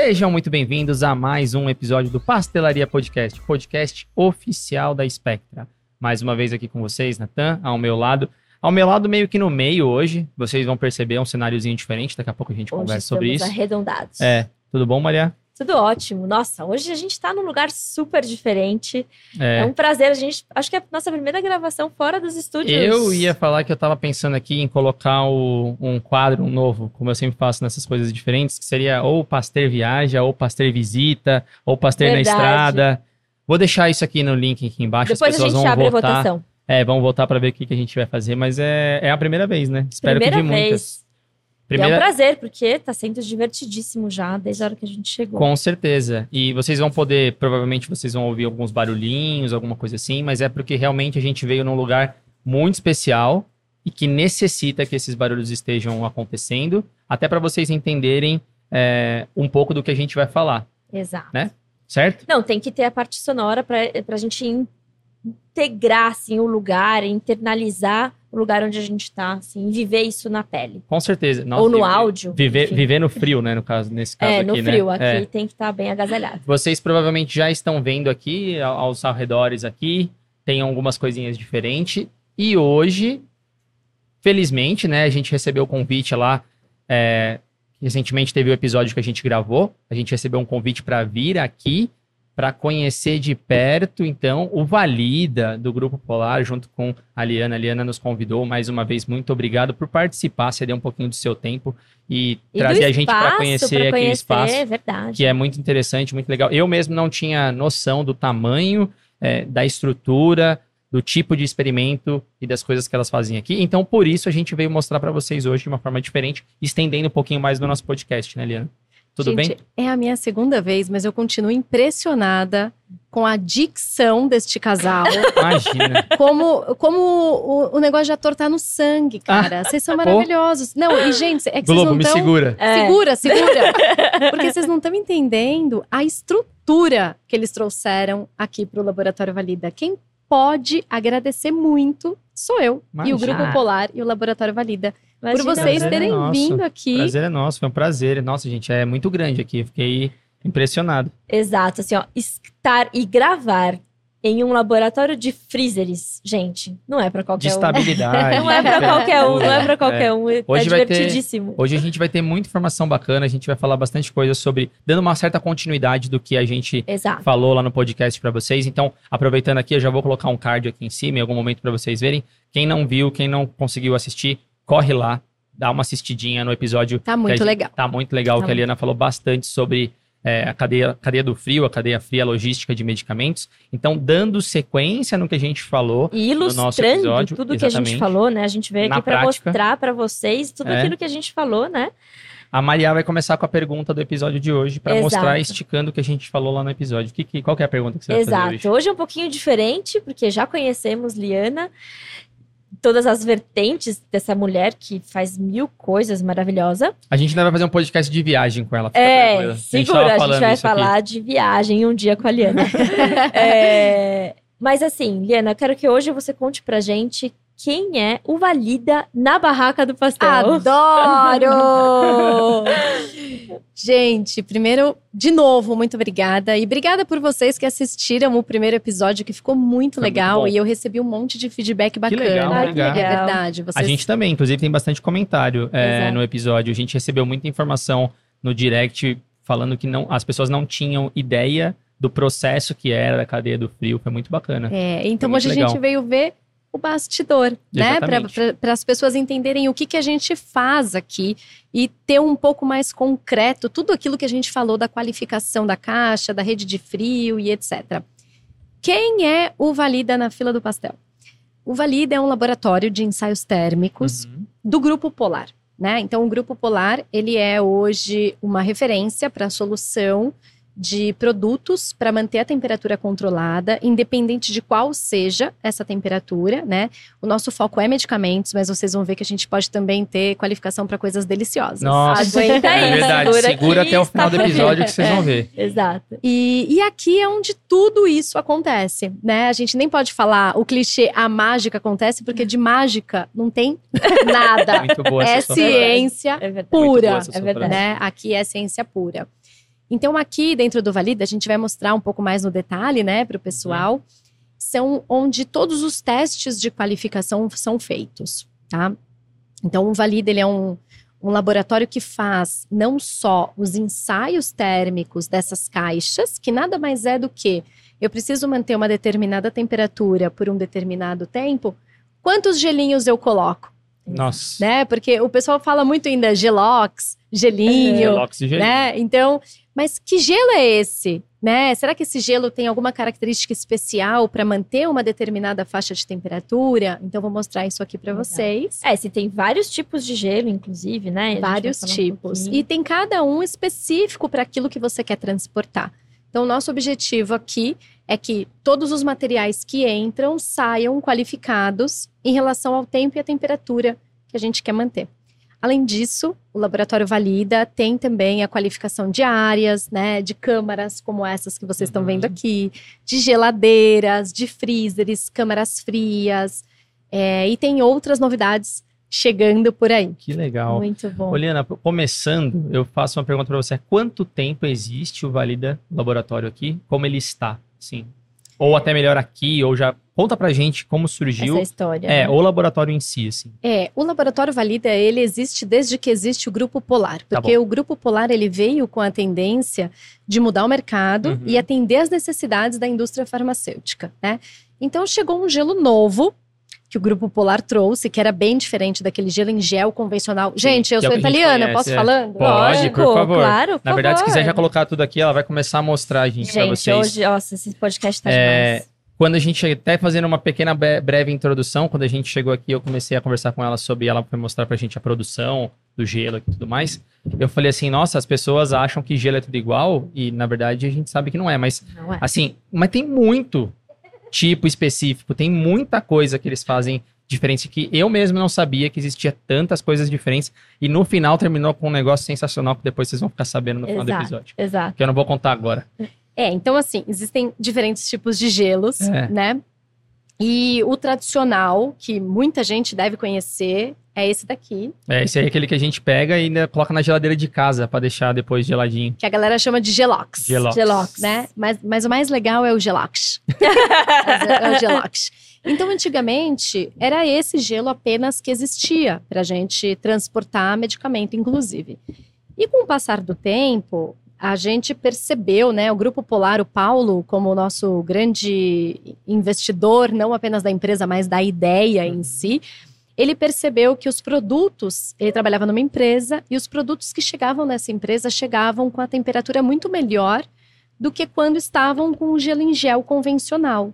Sejam muito bem-vindos a mais um episódio do Pastelaria Podcast, podcast oficial da Spectra. Mais uma vez aqui com vocês, Natan, ao meu lado. Ao meu lado, meio que no meio hoje, vocês vão perceber um cenáriozinho diferente, daqui a pouco a gente Hoje conversa sobre isso. arredondados. É, tudo bom, Maria? Tudo ótimo. Nossa, hoje a gente tá num lugar super diferente. É, É, um prazer. A gente. Acho que é a nossa primeira gravação fora dos estúdios. eu ia falar que eu tava pensando aqui em colocar o- um quadro um novo, como eu sempre faço nessas coisas diferentes, que seria ou Pasteur Viaja, ou Pasteur Visita, ou Pasteur na. Estrada. Vou deixar isso aqui no link aqui embaixo, Depois as a pessoas gente vão abre a votar. votação. É, vamos voltar pra ver o que, que a gente vai fazer, mas é, é a primeira vez, né? Espero Primeira que de muitas. vez. Primeira, é um prazer, porque tá sendo divertidíssimo já, desde a hora que a gente chegou. com certeza. E vocês vão poder, provavelmente vocês vão ouvir alguns barulhinhos, alguma coisa assim, mas é porque realmente a gente veio num lugar muito especial e que necessita que esses barulhos estejam acontecendo, até para vocês entenderem é, um pouco do que a gente vai falar, Exato. certo? Não, tem que ter a parte sonora pra, pra gente in- integrar, assim, o lugar, internalizar o lugar onde a gente tá, assim, viver isso na pele. Com certeza. Nossa, Ou no e- áudio. Viver, enfim. viver no frio, né? No caso, nesse caso É, aqui, no né? frio. Aqui É. tem que estar bem agasalhado. Vocês provavelmente já estão vendo aqui, ao- aos arredores aqui, tem algumas coisinhas diferentes. E hoje, felizmente, né, a gente recebeu o convite lá. é, recentemente teve o episódio que a gente gravou. A gente recebeu um convite para vir aqui para conhecer de perto, então, o Valida do Grupo Polar, junto com a Liana. A Liana nos convidou mais uma vez. Muito obrigado por participar, ceder um pouquinho do seu tempo e, E trazer a gente para conhecer pra aquele espaço É verdade. que é muito interessante, muito legal. Eu mesmo não tinha noção do tamanho, é, da estrutura, do tipo de experimento e das coisas que elas fazem aqui. Então, por isso, a gente veio mostrar para vocês hoje de uma forma diferente, estendendo um pouquinho mais do nosso podcast, né, Liana? Tudo Gente, bem? É a minha segunda vez, mas eu continuo impressionada com a dicção deste casal. Imagina. como como o, o negócio de ator tá no sangue, cara. Vocês são maravilhosos. Não, e gente, é que vocês Globo, não me estão... segura. É. Segura, segura. Porque vocês não estão entendendo a estrutura que eles trouxeram aqui pro Laboratório Valida. Quem pode agradecer muito sou eu e o. Grupo Polar e o Laboratório Valida. Por vocês prazer é terem nosso. vindo aqui. Prazer é nosso, foi um prazer. Nossa, gente, é muito grande aqui. Fiquei impressionado. Exato, assim, ó, estar e gravar em um laboratório de freezers, gente, não é De qualquer um. estabilidade. Não é pra qualquer um, não é pra É. qualquer um. É Hoje vai ter- divertidíssimo. Hoje a gente vai ter muita informação bacana, a gente vai falar bastante coisa sobre, dando uma certa continuidade do que a gente Exato. falou lá no podcast pra vocês. Então, aproveitando aqui, eu já vou colocar um card aqui em cima em algum momento pra vocês verem. Quem não viu, quem não conseguiu assistir, corre lá, dá uma assistidinha no episódio. Tá muito gente- legal. Tá muito legal, Tá que a Liana falou bastante sobre é, a cadeia, cadeia do frio, a cadeia fria logística de medicamentos. Então, dando sequência no que a gente falou, E nosso ilustrando episódio, tudo que a gente falou, né? A gente veio aqui prática. mostrar pra vocês tudo É. aquilo que a gente falou, né? a Maria vai começar com a pergunta do episódio de hoje Exato. mostrar, esticando o que a gente falou lá no episódio. Que, que- qual que é a pergunta que você vai fazer hoje? Exato. Hoje é um pouquinho diferente, porque já conhecemos Liana, todas as vertentes dessa mulher que faz mil coisas maravilhosas. A gente ainda vai fazer um podcast de viagem com ela. É, segura, a gente, falando vai isso aqui. falar de viagem um dia com a Liana. É, mas assim, Liana, eu quero que hoje você conte pra gente quem é o Valida na barraca do pastel. Adoro! Gente, primeiro, de novo, muito obrigada. E obrigada por vocês que assistiram o primeiro episódio, que ficou muito Foi muito legal. bom. e eu recebi um monte de feedback bacana. legal, Ai, que obrigado. É legal. verdade. A Vocês... gente também, inclusive, tem bastante comentário é, no episódio. A gente recebeu muita informação no direct falando que não, as pessoas não tinham ideia do processo que era da cadeia do frio. Foi muito bacana. É, então muito hoje a legal. gente veio ver o bastidor, né? Exatamente. Para as pessoas entenderem o que, que a gente faz aqui e ter um pouco mais concreto tudo aquilo que a gente falou da qualificação da caixa, da rede de frio e etc. Quem é o Valida na fila do pastel? O Valida é um laboratório de ensaios térmicos Uhum. do Grupo Polar, né? Então, o Grupo Polar, ele é hoje uma referência para a solução de produtos para manter a temperatura controlada, independente de qual seja essa temperatura, né? O nosso foco é medicamentos, mas vocês vão ver que a gente pode também ter qualificação para coisas deliciosas. Nossa, Aguenta aí, é verdade. segura Segura até o final do está episódio que vocês vão ver. Exato. E, e aqui é onde tudo isso acontece, né? A gente nem pode falar o clichê a mágica acontece, porque de mágica não tem nada. Muito boa é ciência É pura, é verdade. né? Aqui é ciência pura. Então, aqui dentro do Valida, a gente vai mostrar um pouco mais no detalhe, né, para o pessoal, são onde todos os testes de qualificação são feitos, tá? Então, o Valida, ele é um, um laboratório que faz não só os ensaios térmicos dessas caixas, que nada mais é do que eu preciso manter uma determinada temperatura por um determinado tempo, quantos gelinhos eu coloco? Nossa. Né? Porque o pessoal fala muito ainda gelox, gelinho, Gelox e gelinho. né? Então, mas que gelo é esse? Né? Será que esse gelo tem alguma característica especial para manter uma determinada faixa de temperatura? Então, vou mostrar isso aqui para vocês. É, se tem vários tipos de gelo, inclusive, né? Vários um tipos. pouquinho. e tem cada um específico para aquilo que você quer transportar. Então, o nosso objetivo aqui é que todos os materiais que entram saiam qualificados em relação ao tempo e à temperatura que a gente quer manter. Além disso, o laboratório valida tem também a qualificação de áreas, né, de câmaras como essas que vocês estão Uhum. vendo aqui, de geladeiras, de freezers, câmaras frias, é, e tem outras novidades chegando por aí. Que legal. Muito bom. Oliana, começando, eu faço uma pergunta para você. Quanto tempo existe o Valida Laboratório aqui? Como ele está? Sim. Ou até melhor aqui, ou já. Conta pra gente como surgiu. Essa história. É, né? o laboratório em si, assim. É, o Laboratório Valida, ele existe desde que existe o Grupo Polar. Tá Porque o Grupo Polar, ele veio com a tendência de mudar o mercado Uhum. e atender as necessidades da indústria farmacêutica, né? Então, chegou um gelo novo que o Grupo Polar trouxe, que era bem diferente daquele gelo em gel convencional. Gente, eu que é sou a gente italiana, conhece, posso é. falando? Pode, Lógico, por favor. Claro, por Na verdade, se favor. quiser já colocar tudo aqui, ela vai começar a mostrar, gente, pra Gente, vocês. hoje, nossa, esse podcast tá É, demais. Quando a gente até fazendo uma pequena bre- breve introdução, quando a gente chegou aqui, eu comecei a conversar com ela sobre ela foi mostrar pra gente a produção do gelo e tudo mais. Eu falei assim, nossa, as pessoas acham que gelo é tudo igual e na verdade a gente sabe que não é, mas Não é? assim, mas tem muito tipo específico, tem muita coisa que eles fazem diferente que eu mesmo não sabia que existia tantas coisas diferentes e no final terminou com um negócio sensacional que depois vocês vão ficar sabendo no final do Exato. episódio. Exato. Que eu não vou contar agora. É, então assim, existem diferentes tipos de gelos, É. né? E o tradicional, que muita gente deve conhecer, é esse daqui, É, esse aí é aquele que a gente pega e ainda coloca na geladeira de casa pra deixar depois geladinho. que a galera chama de gelox. Gelox. Gelox. né? Mas, mas o mais legal é o gelox. é o gelox. Então, antigamente, era esse gelo apenas que existia para a gente transportar medicamento, inclusive. E com o passar do tempo, a gente percebeu, né? O Grupo Polar, o Paulo, como o nosso grande investidor, não apenas da empresa, mas da ideia em si, ele percebeu que os produtos, ele trabalhava numa empresa, e os produtos que chegavam nessa empresa chegavam com a temperatura muito melhor do que quando estavam com o gelo em gel convencional.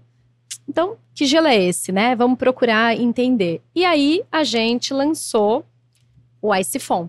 Então, que gelo é esse, né? Vamos procurar entender. E aí, a gente lançou o Icefon,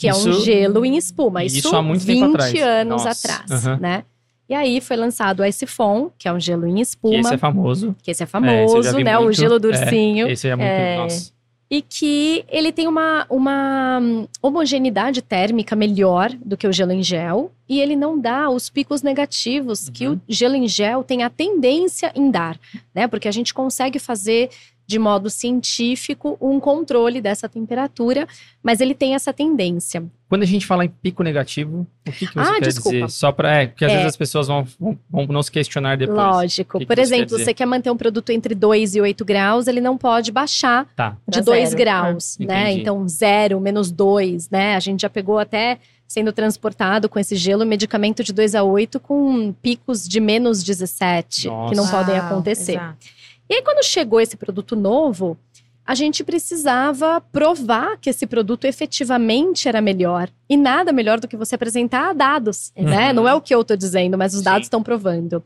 que é um Isso- gelo em espuma. isso Isso, há muito 20 tempo atrás. anos Nossa. atrás, Aham. né? E aí foi lançado o Icefon, que é um gelo em Que espuma, esse é famoso. que esse é É, esse famoso, né? O muito. gelo do É. ursinho. Esse é muito. É. Nossa. E que ele tem uma, uma homogeneidade térmica melhor do que o gelo em gel. E ele não dá os picos negativos que Uhum. o gelo em gel tem a tendência em dar, né? Porque a gente consegue fazer de modo científico um controle dessa temperatura, mas ele tem essa tendência. Quando a gente fala em pico negativo, o que, que você Ah, quer desculpa. dizer? Só para. É, porque às É. vezes as pessoas vão, vão, vão não se questionar depois. Lógico. que que Por quer exemplo, dizer? você quer manter um produto entre 2 e 8 graus, ele não pode baixar Tá. de Pra 2 zero. graus, Ah, né? entendi. Então, zero, menos 2, né? A gente já pegou até sendo transportado com esse gelo medicamento de 2 a 8 com picos de menos 17, que não Nossa. podem acontecer. exato. E aí, quando chegou esse produto novo, a gente precisava provar que esse produto efetivamente era melhor. E nada melhor do que você apresentar dados, né? Uhum. Não é o que eu tô dizendo, mas os dados estão provando.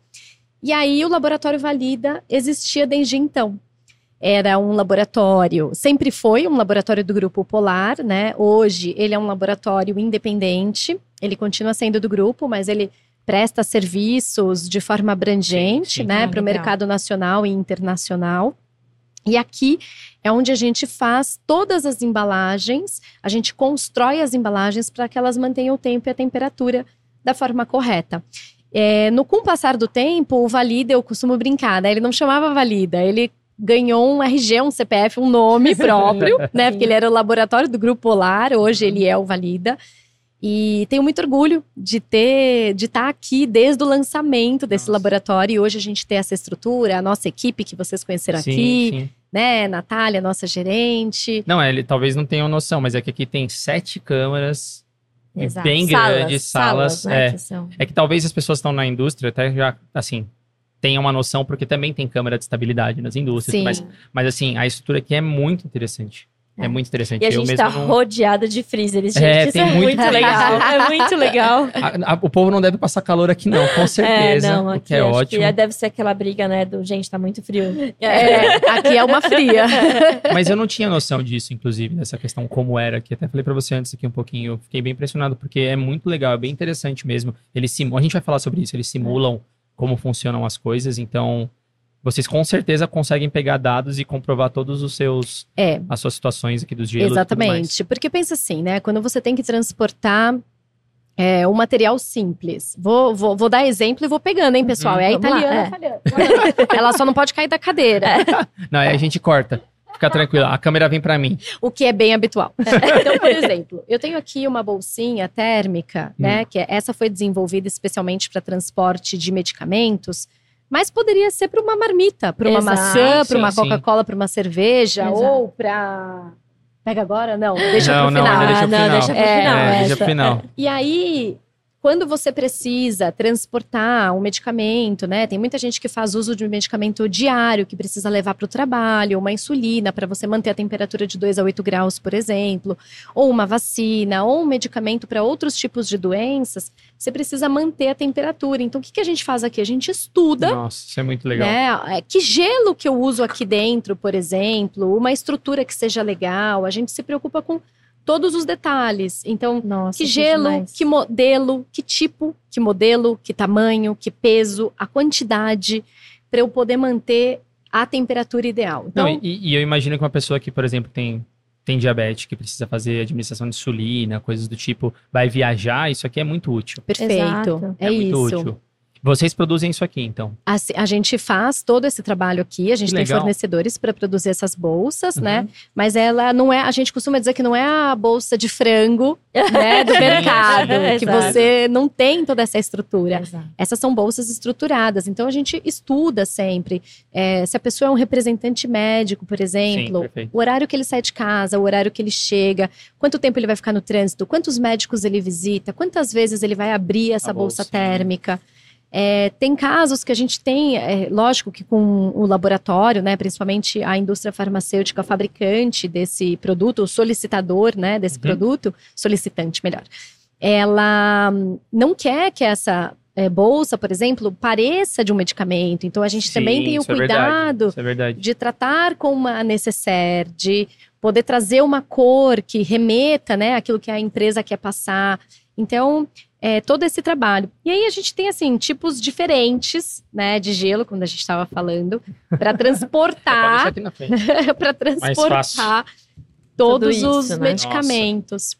E aí, o laboratório Valida existia desde então. Era um laboratório, sempre foi um laboratório do Grupo Polar, né? Hoje ele é um laboratório independente, ele continua sendo do grupo, mas ele presta serviços de forma abrangente, Sim, sim. né, Ah, para o mercado nacional e internacional. E aqui é onde a gente faz todas as embalagens, a gente constrói as embalagens para que elas mantenham o tempo e a temperatura da forma correta. É, no com o passar do tempo, o Valida, eu costumo brincar, né? Ele não chamava Valida, ele ganhou um RG, um CPF, um nome próprio, né? Porque ele era o laboratório do Grupo Polar, hoje ele é o Valida. E tenho muito orgulho de ter, de estar aqui desde o lançamento desse Nossa. laboratório. E hoje a gente tem essa estrutura, a nossa equipe que vocês conheceram Sim, aqui, sim. né? Natália, nossa gerente. Não, é, ele talvez não tenham noção, mas é que aqui tem sete câmeras Exato. bem grandes, salas. né, é. que são. É que talvez as pessoas que estão na indústria até já, assim, tenham uma noção, porque também tem câmera de estabilidade nas indústrias. Sim. Mas, mas assim, a estrutura aqui é muito interessante. É, É. muito interessante. E a Eu gente mesmo tá não- rodeada de freezers, gente. É, Isso tem é muito muito legal. É muito legal. A- a- o povo não deve passar calor aqui, não, com certeza. é, não, o aqui que é ótimo. que deve ser aquela briga, né, do gente, tá muito frio. É, aqui é uma fria. Mas eu não tinha noção disso, inclusive, dessa questão como era aqui. Até falei pra você antes aqui um pouquinho. Eu fiquei bem impressionado, porque é muito legal, é bem interessante mesmo. Eles simulam, a gente vai falar sobre isso, eles simulam como funcionam as coisas, então vocês com certeza conseguem pegar dados e comprovar todos os seus É, as suas situações aqui dos gelos. e tudo mais. Exatamente. Porque pensa assim, né? Quando você tem que transportar é, um material simples. Vou, vou, vou dar exemplo e vou pegando, hein, pessoal? Uhum, é a italiana é. Ela só não pode cair da cadeira, Não, aí a gente corta. Fica tranquila, a câmera vem pra mim. o que é bem habitual. Então, por exemplo, eu tenho aqui uma bolsinha térmica, né? Que é- essa foi desenvolvida especialmente para transporte de medicamentos. Mas poderia ser para uma marmita, para uma Exato. maçã, para uma. Coca-Cola, para uma cerveja, Exato. ou para. Pega agora? Não, deixa Não, pro não, final. ainda deixa Ah, não, final. deixa pro É, final. é, deixa pro final. E aí, quando você precisa transportar um medicamento, né? Tem muita gente que faz uso de um medicamento diário que precisa levar para o trabalho, uma insulina para você manter a temperatura de 2 a 8 graus, por exemplo, ou uma vacina, ou um medicamento para outros tipos de doenças, você precisa manter a temperatura. Então, o que, que a gente faz aqui? A gente estuda Nossa, isso é muito legal. né? É, Que gelo que eu uso aqui dentro, por exemplo, uma estrutura que seja legal. A gente se preocupa com todos os detalhes. Então, Nossa, que gelo, demais. que modelo, que tipo, que modelo, que tamanho, que peso, a quantidade, para eu poder manter a temperatura ideal. Então, Não, e, e eu imagino que uma pessoa que, por exemplo, tem, tem diabetes, que precisa fazer administração de insulina, coisas do tipo, vai viajar, isso aqui é muito útil. perfeito. Exato. É, muito isso. útil. Vocês produzem isso aqui, então. Assim, a gente faz todo esse trabalho aqui, a gente Que tem legal. fornecedores para produzir essas bolsas, né? Uhum. Mas ela não é, a gente costuma dizer que não é a bolsa de frango, né, do Sim, mercado, que você não tem toda essa estrutura. Exato. Essas são bolsas estruturadas, então a gente estuda sempre. É, se a pessoa é um representante médico, por exemplo, perfeito. o horário que ele sai de casa, o horário que ele chega, quanto tempo ele vai ficar no trânsito, quantos médicos ele visita, quantas vezes ele vai abrir essa A bolsa bolsinha. térmica. É, tem casos que a gente tem, é, lógico que com o laboratório, né, principalmente a indústria farmacêutica fabricante desse produto, o solicitador né, desse Uhum. produto, solicitante melhor, ela não quer que essa é, bolsa, por exemplo, pareça de um medicamento. Então a gente também Sim, tem o isso é verdade, cuidado é de tratar com uma necessaire, de poder trazer uma cor que remeta, né, aquilo que a empresa quer passar. Então, é todo esse trabalho. E aí a gente tem assim tipos diferentes, né, de gelo, quando a gente estava falando, para transportar, aqui na frente. para transportar todos Tudo os isso, né? medicamentos.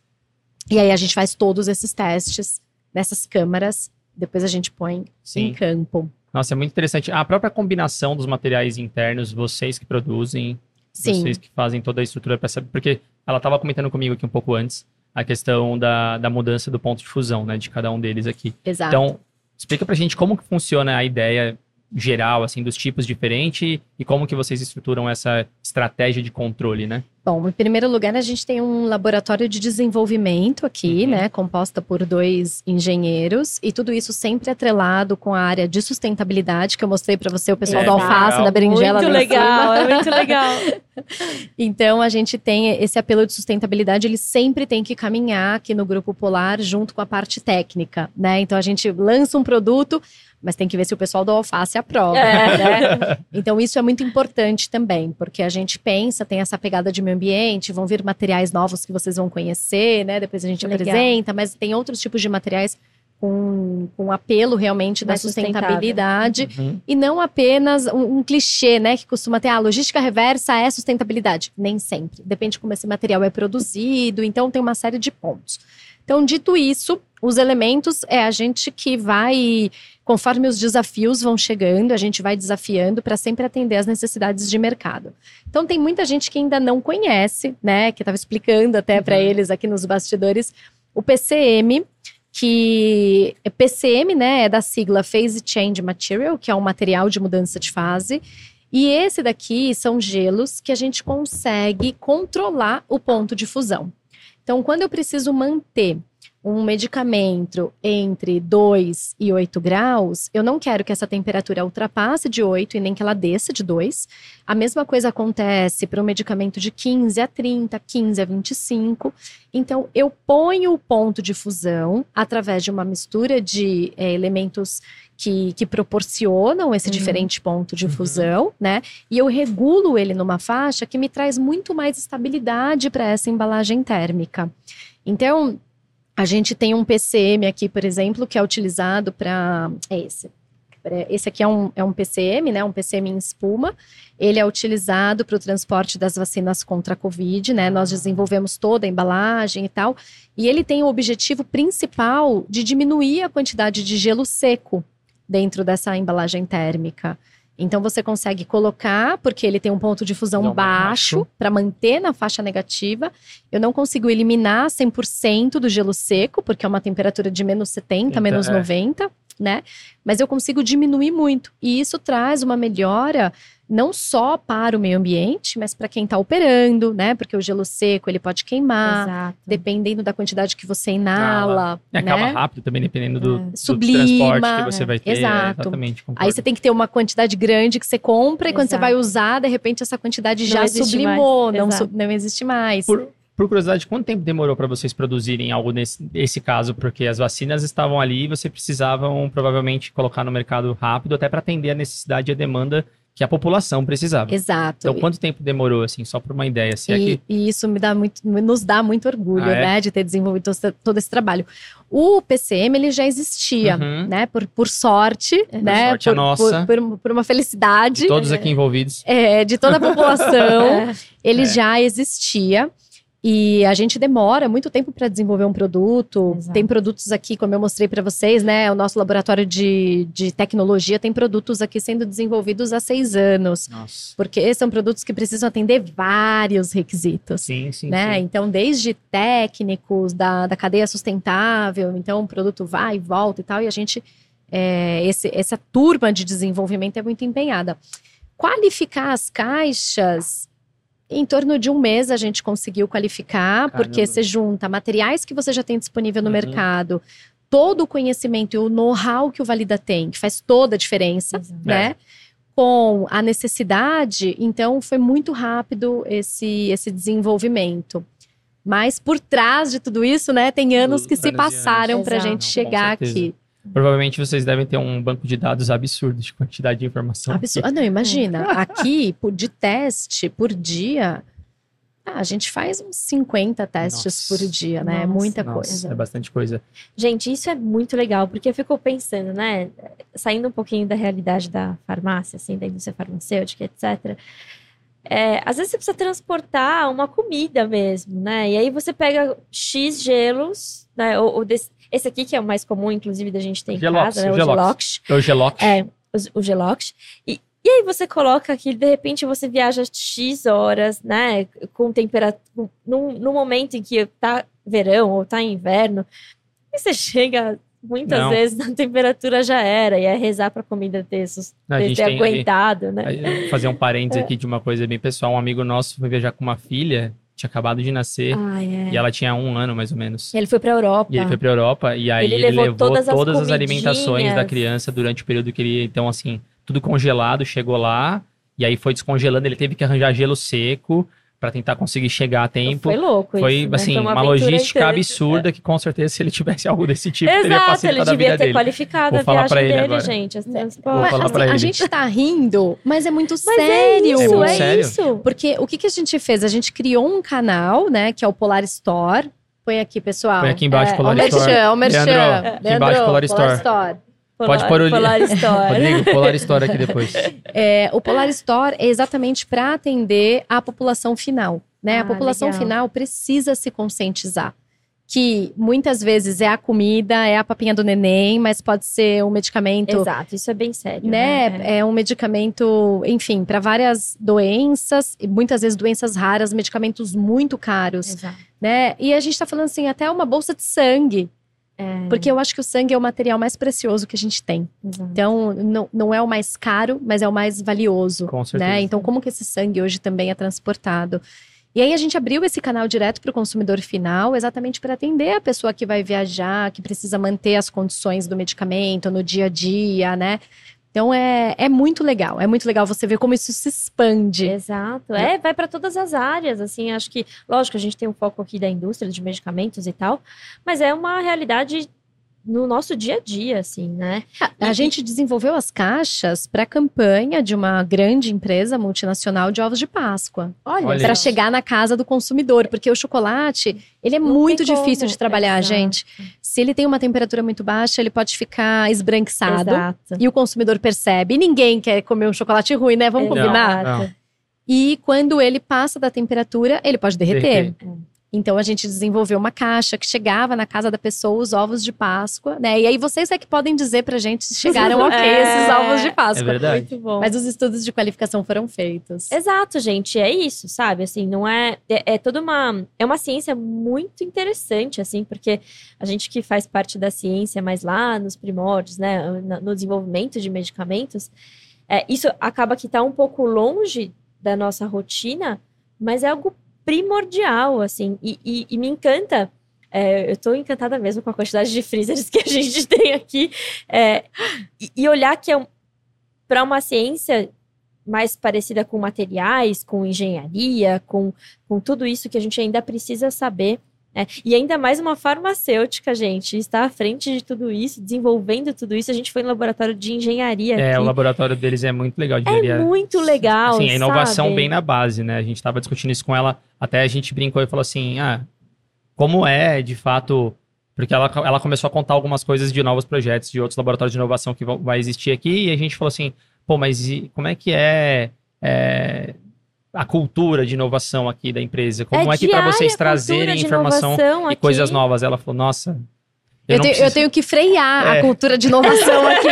E aí a gente faz todos esses testes nessas câmaras, depois a gente põe em Sim. campo. Nossa, é muito interessante. A própria combinação dos materiais internos, vocês que produzem, Sim. vocês que fazem toda a estrutura para saber. Porque ela estava comentando comigo aqui um pouco antes a questão da, da mudança do ponto de fusão, né? De cada um deles aqui. Exato. Então, explica pra gente como que funciona a ideia geral, assim, dos tipos diferentes e como que vocês estruturam essa estratégia de controle, né? Bom, em primeiro lugar, a gente tem um laboratório de desenvolvimento aqui, Uhum. né, composta por dois engenheiros, e tudo isso sempre atrelado com a área de sustentabilidade, que eu mostrei para você, o pessoal É, do alface, legal. da berinjela. Muito legal, é muito legal. Então, a gente tem esse apelo de sustentabilidade, ele sempre tem que caminhar aqui no Grupo Polar junto com a parte técnica, né? Então, a gente lança um produto, mas tem que ver se o pessoal do alface aprova, É. né? Então, isso é muito importante também, porque a gente pensa, tem essa pegada de meio ambiente, vão vir materiais novos que vocês vão conhecer, né? Depois a gente Legal. apresenta, mas tem outros tipos de materiais com, com apelo realmente da Mais sustentável. sustentabilidade Uhum. e não apenas um, um clichê, né, que costuma ter, a logística reversa é sustentabilidade. Nem sempre. Depende de como esse material é produzido, então tem uma série de pontos. Então, dito isso, os elementos é a gente que vai, conforme os desafios vão chegando, a gente vai desafiando para sempre atender às necessidades de mercado. Então, tem muita gente que ainda não conhece, né, que estava explicando até para Uhum. eles aqui nos bastidores O PCM, que é PCM, né, é da sigla Phase Change Material, que é um material de mudança de fase. E esse daqui são gelos que a gente consegue controlar o ponto de fusão. Então, quando eu preciso manter um medicamento entre 2 e 8 graus, eu não quero que essa temperatura ultrapasse de 8 e nem que ela desça de 2. A mesma coisa acontece para um medicamento de 15 a 30, 15 a 25. Então, eu ponho o ponto de fusão através de uma mistura de é, elementos que, que, proporcionam esse uhum. diferente ponto de uhum. fusão, né? E eu regulo ele numa faixa que me traz muito mais estabilidade para essa embalagem térmica. Então, a gente tem um PCM aqui, por exemplo, que é utilizado para. É esse. Esse aqui é um, é um PCM, né? Um PCM em espuma. Ele é utilizado para o transporte das vacinas contra a Covid, né? Nós desenvolvemos toda a embalagem e tal. E ele tem o objetivo principal de diminuir a quantidade de gelo seco dentro dessa embalagem térmica. Então você consegue colocar, porque ele tem um ponto de fusão Não baixo, para manter na faixa negativa. Eu não consigo eliminar 100% do gelo seco, porque é uma temperatura de menos 70, então, menos é. 90, né? Mas eu consigo diminuir muito. E isso traz uma melhora não só para o meio ambiente, mas para quem está operando, né? Porque o gelo seco ele pode queimar, Exato. dependendo da quantidade que você inala. É, né? Acaba rápido também, dependendo do, é. Sublima, do transporte que você vai ter. Exato. Exatamente, Aí você tem que ter uma quantidade grande que você compra Exato. e quando você vai usar, de repente essa quantidade não já sublimou, não, não existe mais. Por, por curiosidade, quanto tempo demorou para vocês produzirem algo nesse, nesse caso? Porque as vacinas estavam ali e você precisavam provavelmente colocar no mercado rápido até para atender a necessidade e a demanda que a população precisava. Exato. Então, quanto tempo demorou, assim, só por uma ideia? Se e, é que... e isso me dá muito, nos dá muito orgulho, ah, é? né, de ter desenvolvido todo esse trabalho. O PCM, ele já existia, uhum. né, por, por sorte, por né, sorte por, nossa. Por, por, por, uma felicidade. De todos aqui envolvidos. É, de toda a população, é. ele é. já existia. E a gente demora muito tempo para desenvolver um produto. Exato. Tem produtos aqui, como eu mostrei para vocês, né? O nosso laboratório de, de tecnologia tem produtos aqui sendo desenvolvidos há seis anos. Nossa. Porque são produtos que precisam atender vários requisitos. Sim, sim. Né? Sim. Então, desde técnicos da, da cadeia sustentável, então o produto vai e volta e tal, e a gente. É, esse, essa turma de desenvolvimento é muito empenhada. Qualificar as caixas em torno de um mês a gente conseguiu qualificar, Caramba. porque você junta materiais que você já tem disponível no uhum. mercado, todo o conhecimento e o know-how que o Valida tem, que faz toda a diferença, Exato. né? É. Com a necessidade, então foi muito rápido esse, esse desenvolvimento. Mas por trás de tudo isso, né, tem anos que se passaram para a gente chegar aqui. Provavelmente vocês devem ter um banco de dados absurdo de quantidade de informação. Absurdo. Ah, não, imagina. Aqui, de teste por dia, ah, a gente faz uns 50 testes nossa, por dia, né? É muita nossa, coisa. É bastante coisa. Gente, isso é muito legal, porque eu fico pensando, né? Saindo um pouquinho da realidade da farmácia, assim, da indústria farmacêutica, etc. É, às vezes você precisa transportar uma comida mesmo, né? E aí você pega X gelos, né? Ou, ou desse, esse aqui, que é o mais comum, inclusive, da gente ter em Gelox, casa, né? O Gelox. É o Gelox. É, o, Gelox. E, e aí você coloca aqui, de repente você viaja X horas, né? Com temperatura. No, momento em que tá verão ou tá inverno. E você chega muitas não. vezes na temperatura já era, e é rezar para a comida ter, ter, ter aguentado, né? Fazer um parênteses é. aqui de uma coisa bem pessoal. Um amigo nosso foi viajar com uma filha tinha acabado de nascer ah, é. e ela tinha um ano mais ou menos. Ele foi para Europa. E ele foi para Europa e aí ele, ele levou, levou, todas, as, todas as, alimentações da criança durante o período que ele, então assim, tudo congelado, chegou lá e aí foi descongelando, ele teve que arranjar gelo seco para tentar conseguir chegar a tempo. Foi louco Foi, isso, né? assim, uma, uma logística absurda que com certeza se ele tivesse algo desse tipo, Exato, teria facilitado ele devia ter dele. qualificado Vou a viagem dele, agora. gente. Assim, Vou falar assim, ele. A gente tá rindo, mas é muito mas é sério. É, isso, é, sério. isso. Porque o que, que a gente fez? A gente criou um canal, né, que é o Polar Store. Põe aqui, pessoal. Põe aqui embaixo, é, Polar Store. O merchan, o merchan. Leandro, aqui embaixo, Polar Store. Polar Store. Polar, Pode pôr o Polar Store. Rodrigo, Polar Store aqui depois. É, o Polar Store é exatamente para atender a população final. Né? Ah, a população legal. final precisa se conscientizar. que muitas vezes é a comida, é a papinha do neném, mas pode ser um medicamento Exato, isso é bem sério. né? né? É um medicamento, enfim, para várias doenças, e muitas vezes doenças raras, medicamentos muito caros, Exato. né? E a gente tá falando assim, até uma bolsa de sangue, É, porque eu acho que o sangue é o material mais precioso que a gente tem. exato. Então, não, não é o mais caro, mas é o mais valioso, Com certeza. né? Então, como que esse sangue hoje também é transportado? E aí a gente abriu esse canal direto para o consumidor final, exatamente para atender a pessoa que vai viajar, que precisa manter as condições do medicamento no dia a dia, né? Então é, é muito legal, é muito legal você ver como isso se expande. Exato. É, vai para todas as áreas, assim, acho que, lógico, a gente tem um foco aqui da indústria de medicamentos e tal, mas é uma realidade no nosso dia a dia, assim, né? A gente desenvolveu as caixas para a campanha de uma grande empresa multinacional de ovos de Páscoa. Olha, Para chegar na casa do consumidor, porque o chocolate, ele é Não muito tem como. difícil de trabalhar, Exato. gente. Se ele tem uma temperatura muito baixa, ele pode ficar esbranquiçado. Exato. E o consumidor percebe. E ninguém quer comer um chocolate ruim, né? Vamos Exato. combinar? Não. E quando ele passa da temperatura, ele pode derreter. Derreter. Então a gente desenvolveu uma caixa que chegava na casa da pessoa os ovos de Páscoa, né? E aí vocês é que podem dizer pra gente se chegaram ok É. esses ovos de É Páscoa. verdade. Muito bom. Mas os estudos de qualificação foram feitos. Exato, gente, é isso, sabe? Assim, não é, é, é toda uma é uma ciência muito interessante, assim, porque a gente que faz parte da ciência, mais lá nos primórdios, né, no desenvolvimento de medicamentos, é, isso acaba que está um pouco longe da nossa rotina, mas é algo primordial, assim, e, e- e me encanta. é, eu estou encantada mesmo com a quantidade de freezers que a gente tem aqui. é, e, e olhar que é para uma ciência mais parecida com materiais, com engenharia, com, com tudo isso que a gente ainda precisa saber. Né? E ainda mais uma farmacêutica, gente, está à frente de tudo isso, desenvolvendo tudo isso. A gente foi no laboratório de engenharia É, aqui. o laboratório deles é muito legal. De É muito legal. Assim, a inovação sabe? bem na base, né? A gente tava discutindo isso com ela, até a gente brincou e falou assim, ah, como é, de fato... Porque ela, ela começou a contar algumas coisas de novos projetos, de outros laboratórios de inovação que vão, vai existir aqui, e a gente falou assim, pô, mas e como é que é, é, a cultura de inovação aqui da empresa? Como é, que para vocês trazerem informação e aqui. coisas novas? Ela falou, nossa... Eu, não tenho, eu preciso- tenho que frear É. a cultura de inovação aqui.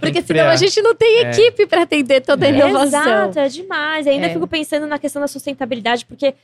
Porque que senão a gente não tem É. equipe para atender toda a É. inovação. Exato, é demais. Ainda É. fico pensando na questão da sustentabilidade, porque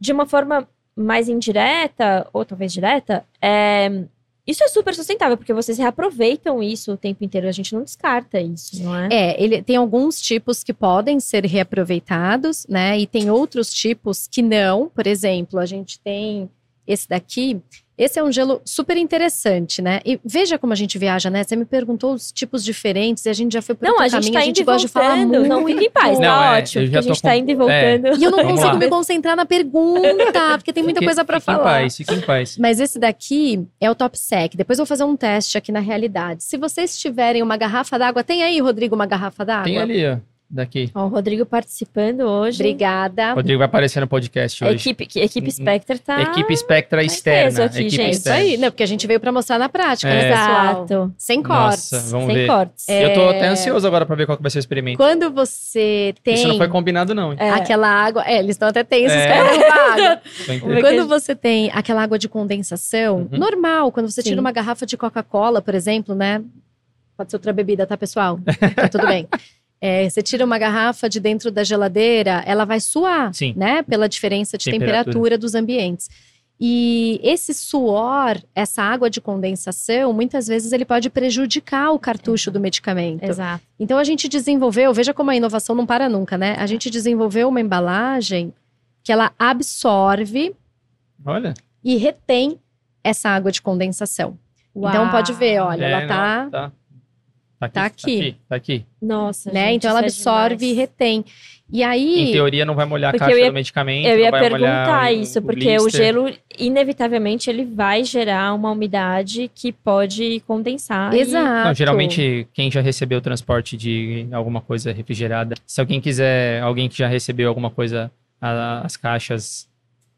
de uma forma mais indireta, ou talvez direta, é, isso é super sustentável, porque vocês reaproveitam isso o tempo inteiro. A gente não descarta isso, não é? É, ele tem alguns tipos que podem ser reaproveitados, né? E tem outros tipos que não. Por exemplo, a gente tem esse daqui. Esse é um gelo super interessante, né? E veja como a gente viaja, né? Você me perguntou os tipos diferentes e a gente já foi por Não, outro a gente caminho. tá a gente e gosta de falar muito. Não, fica em paz, Não, tá é, ótimo. a gente tá com- indo e é. voltando. E eu não Vamos consigo lá. me concentrar na pergunta, porque tem muita Fique- coisa para fique em falar. paz, fique em paz. Mas esse daqui é o top sec. Depois eu vou fazer um teste aqui na realidade. Se vocês tiverem uma garrafa d'água, tem aí, Rodrigo, uma garrafa d'água? Tem ali, ó, daqui. Ó, o Rodrigo participando hoje. Obrigada. Rodrigo vai aparecer no podcast hoje. equipe, que- equipe Spectre tá... Equipe Spectra em externa. aqui, equipe gente. É isso externa. aí, né? Porque a gente veio para mostrar na prática, né, É. pessoal? Exato. Sem cortes. Nossa, vamos Sem ver. cortes. É. Eu tô até ansioso agora pra ver qual que vai ser o experimento. Quando você tem Isso não foi combinado, não. hein? É. aquela água. É, eles estão até tensos É. esperando a água. Tô entendendo. Porque- Quando você tem aquela água de condensação, Uhum. normal, quando você Sim. tira uma garrafa de Coca-Cola, por exemplo, né? Pode ser outra bebida, tá, pessoal? Tá tudo bem. É, você tira uma garrafa de dentro da geladeira, ela vai suar, Sim. né? Pela diferença de Temperatura. temperatura dos ambientes. E esse suor, essa água de condensação, muitas vezes ele pode prejudicar o cartucho do medicamento. Exato. Então a gente desenvolveu, veja como a inovação não para nunca, né? A gente desenvolveu uma embalagem que ela absorve Olha. e retém essa água de condensação. Então pode ver, olha, É, ela não, tá, tá. Tá Tá aqui. aqui. Tá aqui. Nossa, né? gente, então ela é absorve e demais. retém. E aí, Em teoria, não vai molhar a caixa ia- do medicamento. Eu não ia vai molhar perguntar o- isso, o porque o blister. gelo, inevitavelmente, ele vai gerar uma umidade que pode condensar. e- exato. Não, geralmente, quem já recebeu transporte de alguma coisa refrigerada, se alguém quiser, alguém que já recebeu alguma coisa, a- as caixas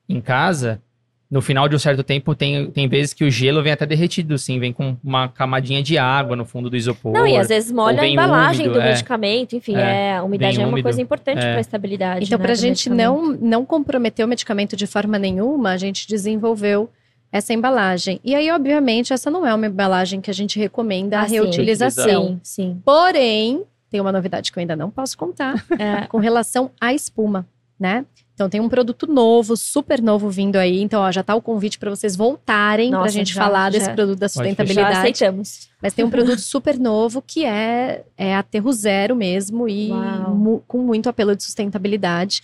em casa, no final de um certo tempo, tem, tem vezes que o gelo vem até derretido, sim, vem com uma camadinha de água no fundo do isopor. Não, e às vezes molha a embalagem úmido, do é. medicamento, enfim, É, é, a umidade é uma úmido. coisa importante É. para a estabilidade. Então, né, para a gente não, não comprometer o medicamento de forma nenhuma, a gente desenvolveu essa embalagem. E aí, obviamente, essa não é uma embalagem que a gente recomenda a Ah, sim. reutilização. Sim, sim. Porém, tem uma novidade que eu ainda não posso contar, É, com relação à espuma, né? Então tem um produto novo, super novo vindo aí. Então, ó, já tá o convite para vocês voltarem para a gente já, falar já. desse produto da fechar. já sustentabilidade. aceitamos. Mas tem um produto super novo que é, é aterro zero mesmo e mu- com muito apelo de sustentabilidade.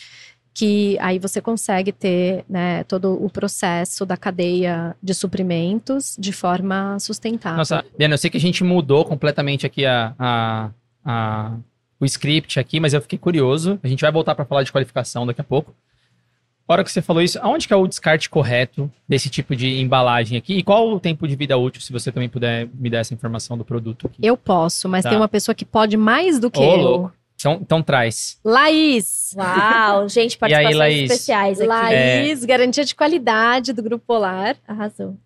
Que aí você consegue ter né, todo o processo da cadeia de suprimentos de forma sustentável. Nossa, Diana, eu sei que a gente mudou completamente aqui a, a, a- o script aqui, mas eu fiquei curioso. A gente vai voltar para falar de qualificação daqui a pouco. A hora que você falou isso, aonde que é o descarte correto desse tipo de embalagem aqui? E qual o tempo de vida útil, se você também puder me dar essa informação do produto aqui? Eu posso, mas Tá. tem uma pessoa que pode mais do que Ô, eu. louco. Então, então traz. Laís! Uau, gente, E aí, participações Laís? especiais aqui. Laís, garantia de qualidade do Grupo Polar. Arrasou.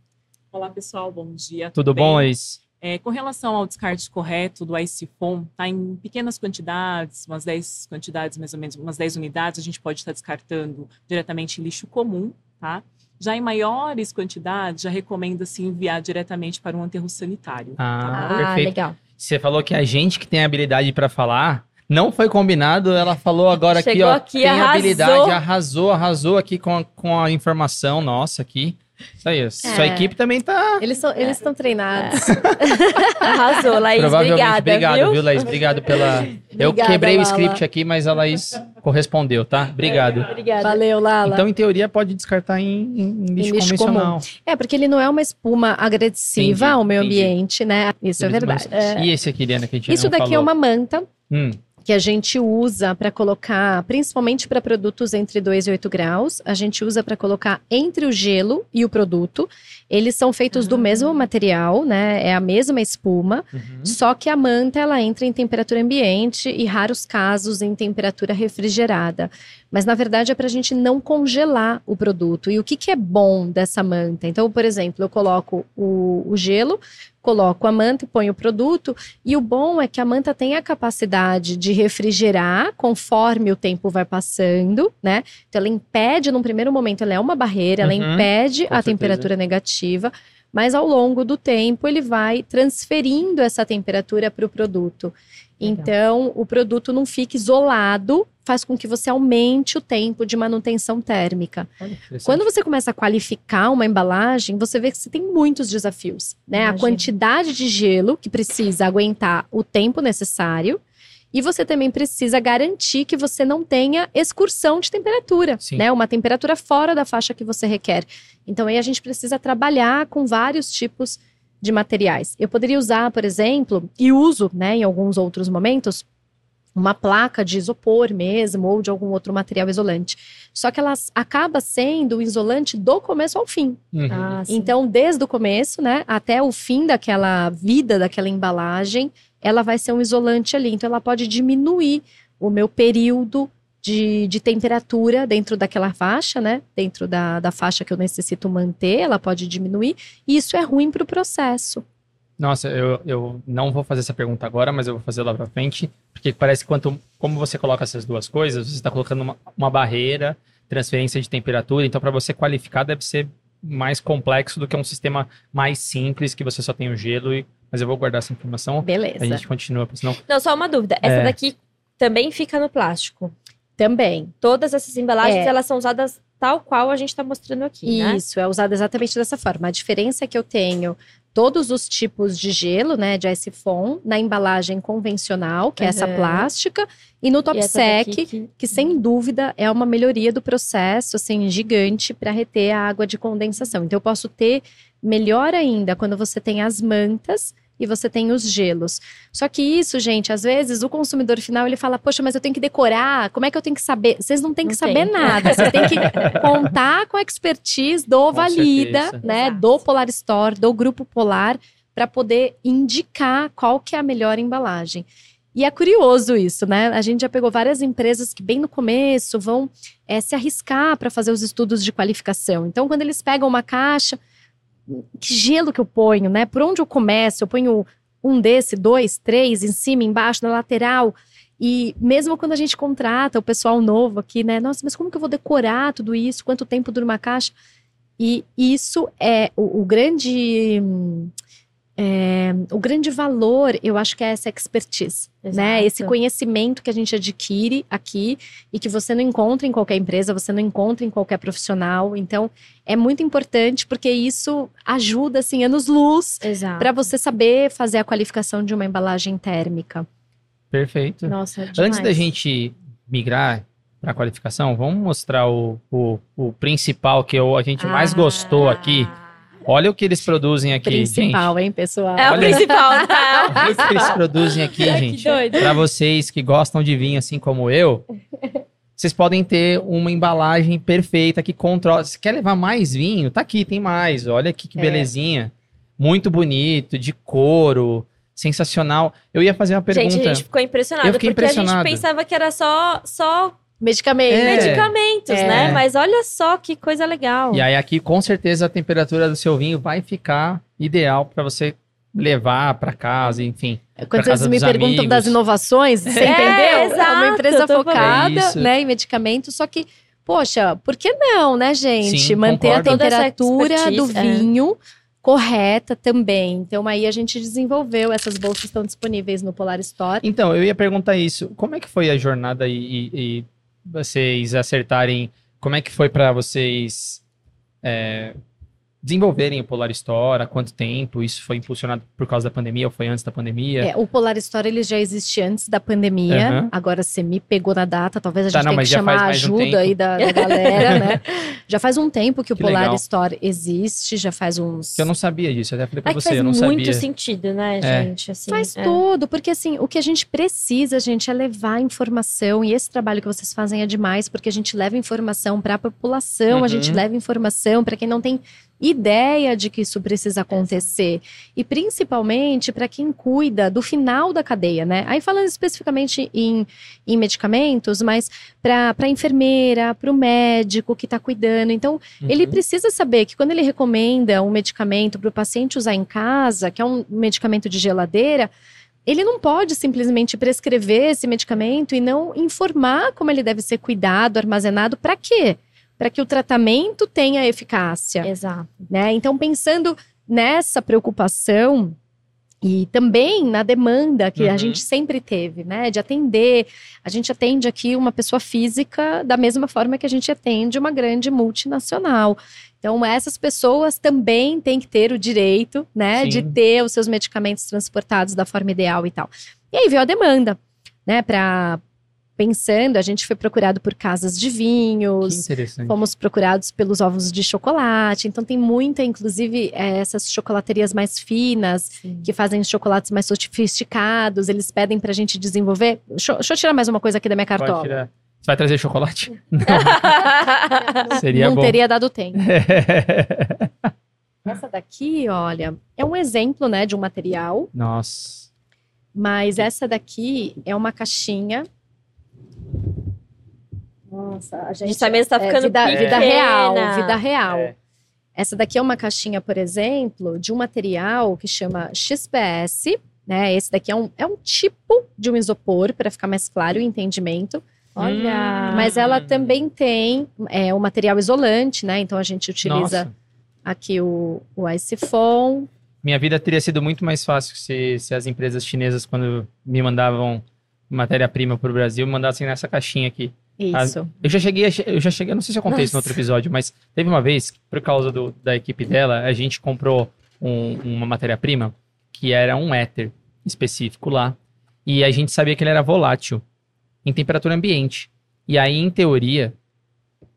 Olá, pessoal, bom dia. Tudo bem? bom, Luiz? É, com relação ao descarte correto do ICFOM, tá em pequenas quantidades, umas 10 quantidades, mais ou menos, umas 10 unidades, a gente pode estar descartando diretamente em lixo comum, tá? Já em maiores quantidades, já recomenda-se enviar diretamente para um aterro sanitário. Ah, Ah, perfeito. legal. Você falou que a gente que tem habilidade para falar, não foi combinado, ela falou agora aqui, ó, aqui, tem arrasou. habilidade, arrasou, arrasou aqui com a, com a informação nossa aqui. Isso aí, sua É. equipe também tá... Eles são, eles estão treinados. Arrasou, Laís. Provavelmente, Obrigada, obrigado, viu? viu, Laís? Obrigado pela... Eu Obrigada, quebrei o Lala. script aqui, mas a Laís correspondeu, tá? Obrigado. Obrigada. Valeu, Lala. Então, em teoria, pode descartar em, em- em lixo, lixo convencional. É, porque ele não é uma espuma agressiva Entendi, ao meio entendi. ambiente, né? Isso é verdade. E esse aqui, Liana, que a gente Isso não daqui é falou? uma manta Hum, que a gente usa para colocar, principalmente para produtos entre 2 e 8 graus, a gente usa para colocar entre o gelo e o produto. Eles são feitos do Ah. mesmo material, né? É a mesma espuma, uhum. só que a manta ela entra em temperatura ambiente e raros casos em temperatura refrigerada. Mas na verdade é para a gente não congelar o produto. E o que, que é bom dessa manta? Então, por exemplo, eu coloco o, o gelo, coloco a manta e ponho o produto. E o bom é que a manta tem a capacidade de refrigerar conforme o tempo vai passando, né? Então ela impede, num primeiro momento, ela é uma barreira, ela Uhum, impede com a certeza. temperatura negativa. Mas ao longo do tempo ele vai transferindo essa temperatura para o produto. Legal. Então, o produto não fica isolado, faz com que você aumente o tempo de manutenção térmica. Olha. Quando você começa a qualificar uma embalagem, você vê que você tem muitos desafios, né? A Imagino. quantidade de gelo que precisa aguentar o tempo necessário. E você também precisa garantir que você não tenha excursão de temperatura, Sim. né? Uma temperatura fora da faixa que você requer. Então aí a gente precisa trabalhar com vários tipos de materiais. Eu poderia usar, por exemplo, e uso, né, em alguns outros momentos, uma placa de isopor mesmo ou de algum outro material isolante. Só que ela acaba sendo o isolante do começo ao fim. Uhum. Ah. Então, desde o começo, né, até o fim daquela vida daquela embalagem, ela vai ser um isolante ali. Então, ela pode diminuir o meu período de, de temperatura dentro daquela faixa, né? Dentro da, da faixa que eu necessito manter, ela pode diminuir. E isso é ruim para o processo. Nossa, eu, eu não vou fazer essa pergunta agora, mas eu vou fazer lá pra frente, porque parece que quanto, como você coloca essas duas coisas, você está colocando uma, uma barreira, transferência de temperatura, então para você qualificar deve ser mais complexo do que um sistema mais simples, que você só tem o gelo, e, mas eu vou guardar essa informação, Beleza. a gente continua, porque senão... Não, só uma dúvida. Essa É. daqui também fica no plástico. Também. Todas essas embalagens, É. elas são usadas tal qual a gente está mostrando aqui, né? Isso, é usado exatamente dessa forma. A diferença é que eu tenho todos os tipos de gelo, né, de ice foam, na embalagem convencional, que é essa Uhum. plástica, e no top E sec, que- que sem dúvida é uma melhoria do processo, assim, gigante para reter a água de condensação. Então eu posso ter melhor ainda quando você tem as mantas e você tem os gelos. Só que isso, gente, às vezes o consumidor final ele fala: "Poxa, mas eu tenho que decorar, como é que eu tenho que saber?" Vocês não têm que Não saber tem. nada, vocês têm que contar com a expertise do Com Valida, certeza. né, Exato. do Polar Store, do grupo Polar para poder indicar qual que é a melhor embalagem. E é curioso isso, né? A gente já pegou várias empresas que, bem no começo, vão é, se arriscar para fazer os estudos de qualificação. Então, quando eles pegam uma caixa, que gelo que eu ponho, né? Por onde eu começo? Eu ponho um desse, dois, três, em cima, embaixo, na lateral. E mesmo quando a gente contrata o pessoal novo aqui, né? Nossa, mas como que eu vou decorar tudo isso? Quanto tempo dura uma caixa? E isso é o, o grande. É, o grande valor, eu acho que é essa expertise, né? Esse conhecimento que a gente adquire aqui e que você não encontra em qualquer empresa, você não encontra em qualquer profissional. Então, é muito importante porque isso ajuda, assim, anos-luz para você saber fazer a qualificação de uma embalagem térmica. Perfeito. Nossa, demais. Antes da gente migrar para a qualificação, vamos mostrar o, o, o principal que eu, a gente mais gostou aqui. Olha o que eles produzem aqui, Principal, gente. hein, pessoal? É o Olha- principal, tá? Olha o que eles produzem aqui, que gente. Para vocês que gostam de vinho assim como eu, vocês podem ter uma embalagem perfeita que controla. Se quer levar mais vinho, tá aqui, tem mais. Olha aqui que É. belezinha. Muito bonito, de couro, sensacional. Eu ia fazer uma pergunta. Gente, a gente ficou impressionado. Eu fiquei porque a impressionado. gente pensava que era só, só Medicamento. É. medicamentos, É. né? Mas olha só que coisa legal. E aí aqui com certeza a temperatura do seu vinho vai ficar ideal para você levar para casa, enfim. Quando vocês me perguntam amigos. das inovações, você É, entendeu? É uma exato, empresa focada. É né, em medicamentos, só que, poxa, por que não, né, gente? Sim, Manter concordo. a temperatura do é. vinho correta também. Então, aí a gente desenvolveu, essas bolsas estão disponíveis no Polar Store. Então, eu ia perguntar isso. Como é que foi a jornada e, e- e vocês acertarem? Como é que foi para vocês é, desenvolverem o Polar Store? Há quanto tempo? Isso foi impulsionado por causa da pandemia ou foi antes da pandemia? É, o Polar Store ele já existe antes da pandemia. Aham. Agora você me pegou na data, talvez a Tá, gente não, tenha que chamar faz a um ajuda tempo. aí da, da galera, né? Já faz um tempo que o Que Polar legal. Store existe, já faz uns. Eu não sabia disso. Eu até falei pra É que você, faz eu não muito sabia. sentido, né, É. gente? Assim, Faz é. tudo, porque assim, o que a gente precisa, gente, é levar informação. E esse trabalho que vocês fazem é demais, porque a gente leva informação para a população, Uhum. a gente leva informação para quem não tem ideia de que isso precisa acontecer. E principalmente para quem cuida do final da cadeia, né? Aí falando especificamente em, em medicamentos, mas para a enfermeira, para o médico que está cuidando. Então, ele Uhum. precisa saber que quando ele recomenda um medicamento para o paciente usar em casa, que é um medicamento de geladeira, ele não pode simplesmente prescrever esse medicamento e não informar como ele deve ser cuidado, armazenado, para quê? Para que o tratamento tenha eficácia Exato. né? Então, pensando nessa preocupação e também na demanda que Uhum. a gente sempre teve, né? De atender. A gente atende aqui uma pessoa física da mesma forma que a gente atende uma grande multinacional. Então, essas pessoas também têm que ter o direito, né? De Sim. ter os seus medicamentos transportados da forma ideal e tal. E aí veio a demanda, né? Para pensando, a gente foi procurado por casas de vinhos. Fomos procurados pelos ovos de chocolate. Então tem muita, inclusive, eh, essas chocolaterias mais finas, que fazem chocolates mais sofisticados. Eles pedem pra gente desenvolver. Deixa, eu- deixa eu tirar mais uma coisa aqui da minha cartola. Você vai trazer chocolate? Seria Não bom. teria dado tempo. Essa daqui, olha, é um exemplo, né, de um material. Nossa. Mas essa daqui é uma caixinha. Nossa, a A gente, gente tá mesmo tá é, ficando vida, pequena. vida real, vida real. É. Essa daqui é uma caixinha, por exemplo, de um material que chama XPS, né? Esse daqui é um, é um tipo de um isopor, para ficar mais claro o entendimento. Olha. Mas ela também tem é, o material isolante, né? Então a gente utiliza Nossa. aqui o, o Ice Foam. Minha vida teria sido muito mais fácil se, se as empresas chinesas, quando me mandavam matéria-prima para o Brasil, me mandassem nessa caixinha aqui. Isso. Eu já cheguei, a che- eu já cheguei, não sei se eu contei isso no outro episódio, mas teve uma vez, por causa do- da equipe dela, a gente comprou um- uma matéria-prima que era um éter específico lá. E a gente sabia que ele era volátil em temperatura ambiente. E aí, em teoria,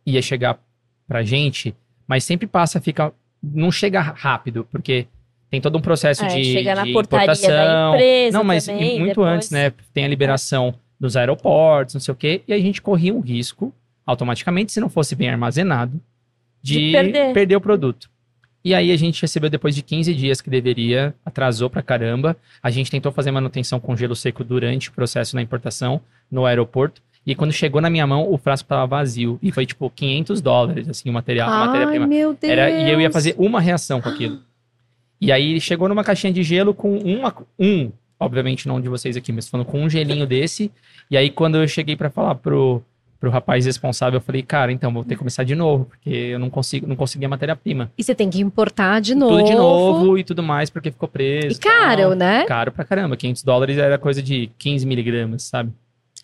ia chegar pra gente, mas sempre passa, fica. Não chega rápido, porque tem todo um processo É, de, chega na de portaria da importação. empresa Não, mas também, muito depois. antes, né? Tem a liberação dos aeroportos, não sei o quê, e a gente corria um risco, automaticamente, se não fosse bem armazenado, de, De perder. o produto. E aí a gente recebeu depois de 15 dias que deveria, atrasou pra caramba. A gente tentou fazer manutenção com gelo seco durante o processo na importação no aeroporto. E quando chegou na minha mão, o frasco tava vazio. E foi tipo 500 dólares, assim, o material, a Ai, matéria-prima. meu Deus. Era, e eu ia fazer uma reação com aquilo. E aí chegou numa caixinha de gelo com uma, um, obviamente não de vocês aqui, mas falando com um gelinho desse. E aí quando eu cheguei pra falar pro, pro rapaz responsável, eu falei, cara, então vou ter que começar de novo, porque eu não consigo, não consegui a matéria-prima. E você tem que importar de novo. Tudo de novo e tudo mais, porque ficou preso. E caro, tal. né? Caro pra caramba. 500 dólares era coisa de 15 miligramas, sabe?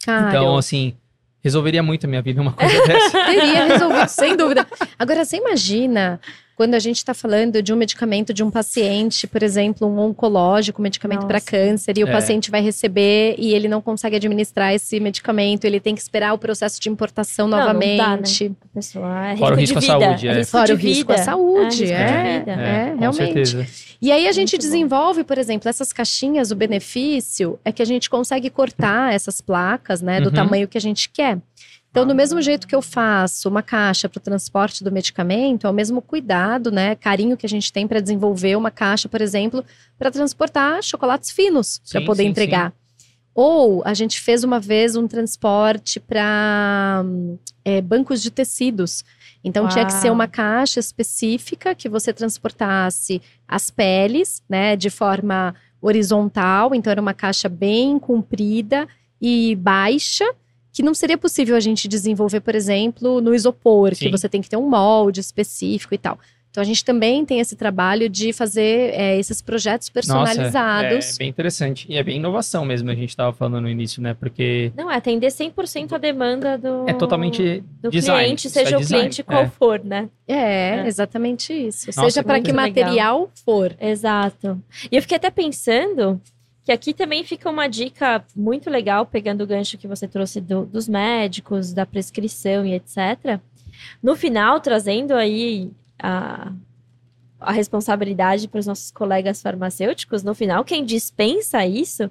Caro. Então, assim, resolveria muito a minha vida uma coisa dessa. Teria resolvido, sem dúvida. Agora, você imagina quando a gente está falando de um medicamento de um paciente, por exemplo, um oncológico, um medicamento para câncer, e o É. paciente vai receber e ele não consegue administrar esse medicamento, ele tem que esperar o processo de importação Não, não dá, novamente. A pessoa é Fora o risco à vida. saúde, é. risco Fora o risco à vida. saúde, é. É, com realmente. certeza. E aí a gente Muito bom. desenvolve, por exemplo, essas caixinhas, o benefício é que a gente consegue cortar essas placas, né, do Uhum. tamanho que a gente quer. Então, do mesmo jeito que eu faço uma caixa para o transporte do medicamento, é o mesmo cuidado, né, carinho que a gente tem para desenvolver uma caixa, por exemplo, para transportar chocolates finos para Sim, poder sim, entregar. Ou a gente fez uma vez um transporte para bancos de tecidos. Então tinha que ser Uau. uma caixa específica que você transportasse as peles, né, de forma horizontal. Então era uma caixa bem comprida e baixa, que não seria possível a gente desenvolver, por exemplo, no isopor, que Sim. você tem que ter um molde específico e tal. Então a gente também tem esse trabalho de fazer é, esses projetos personalizados. Nossa, é bem interessante. E é bem inovação mesmo, a gente estava falando no início, né? Porque Não, é atender 100% a demanda do, é totalmente do design. cliente, é seja o design, cliente qual é. for, né? É, É. exatamente isso. Nossa, Seja para que legal. material for. Exato. E eu fiquei até pensando que aqui também fica uma dica muito legal, pegando o gancho que você trouxe do- dos médicos, da prescrição e etc. No final, trazendo aí a, a responsabilidade para os nossos colegas farmacêuticos, no final, quem dispensa isso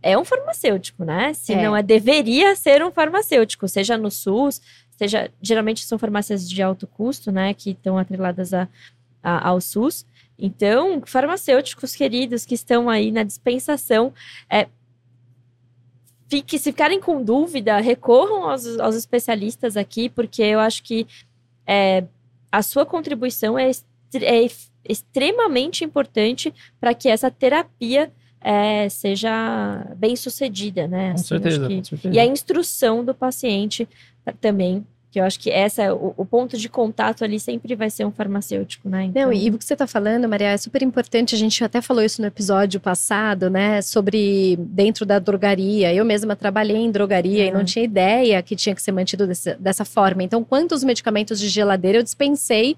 é um farmacêutico, né? Se É. não é, deveria ser um farmacêutico, seja no SUS, seja. Geralmente são farmácias de alto custo, né? Que estão atreladas a, a- ao SUS. Então, farmacêuticos queridos que estão aí na dispensação, é, fique, se ficarem com dúvida, recorram aos, aos especialistas aqui, porque eu acho que é, a sua contribuição é, é extremamente importante para que essa terapia é, seja bem sucedida, né? Com Assim, certeza, acho que- com certeza. e a instrução do paciente ta- também, que eu acho que essa o, o ponto de contato ali sempre vai ser um farmacêutico, né? Então, Não, e o que você está falando, Maria, é super importante. A gente até falou isso no episódio passado, né? Sobre dentro da drogaria. Eu mesma trabalhei em drogaria e não Uhum. tinha ideia que tinha que ser mantido desse- dessa forma. Então, quantos medicamentos de geladeira eu dispensei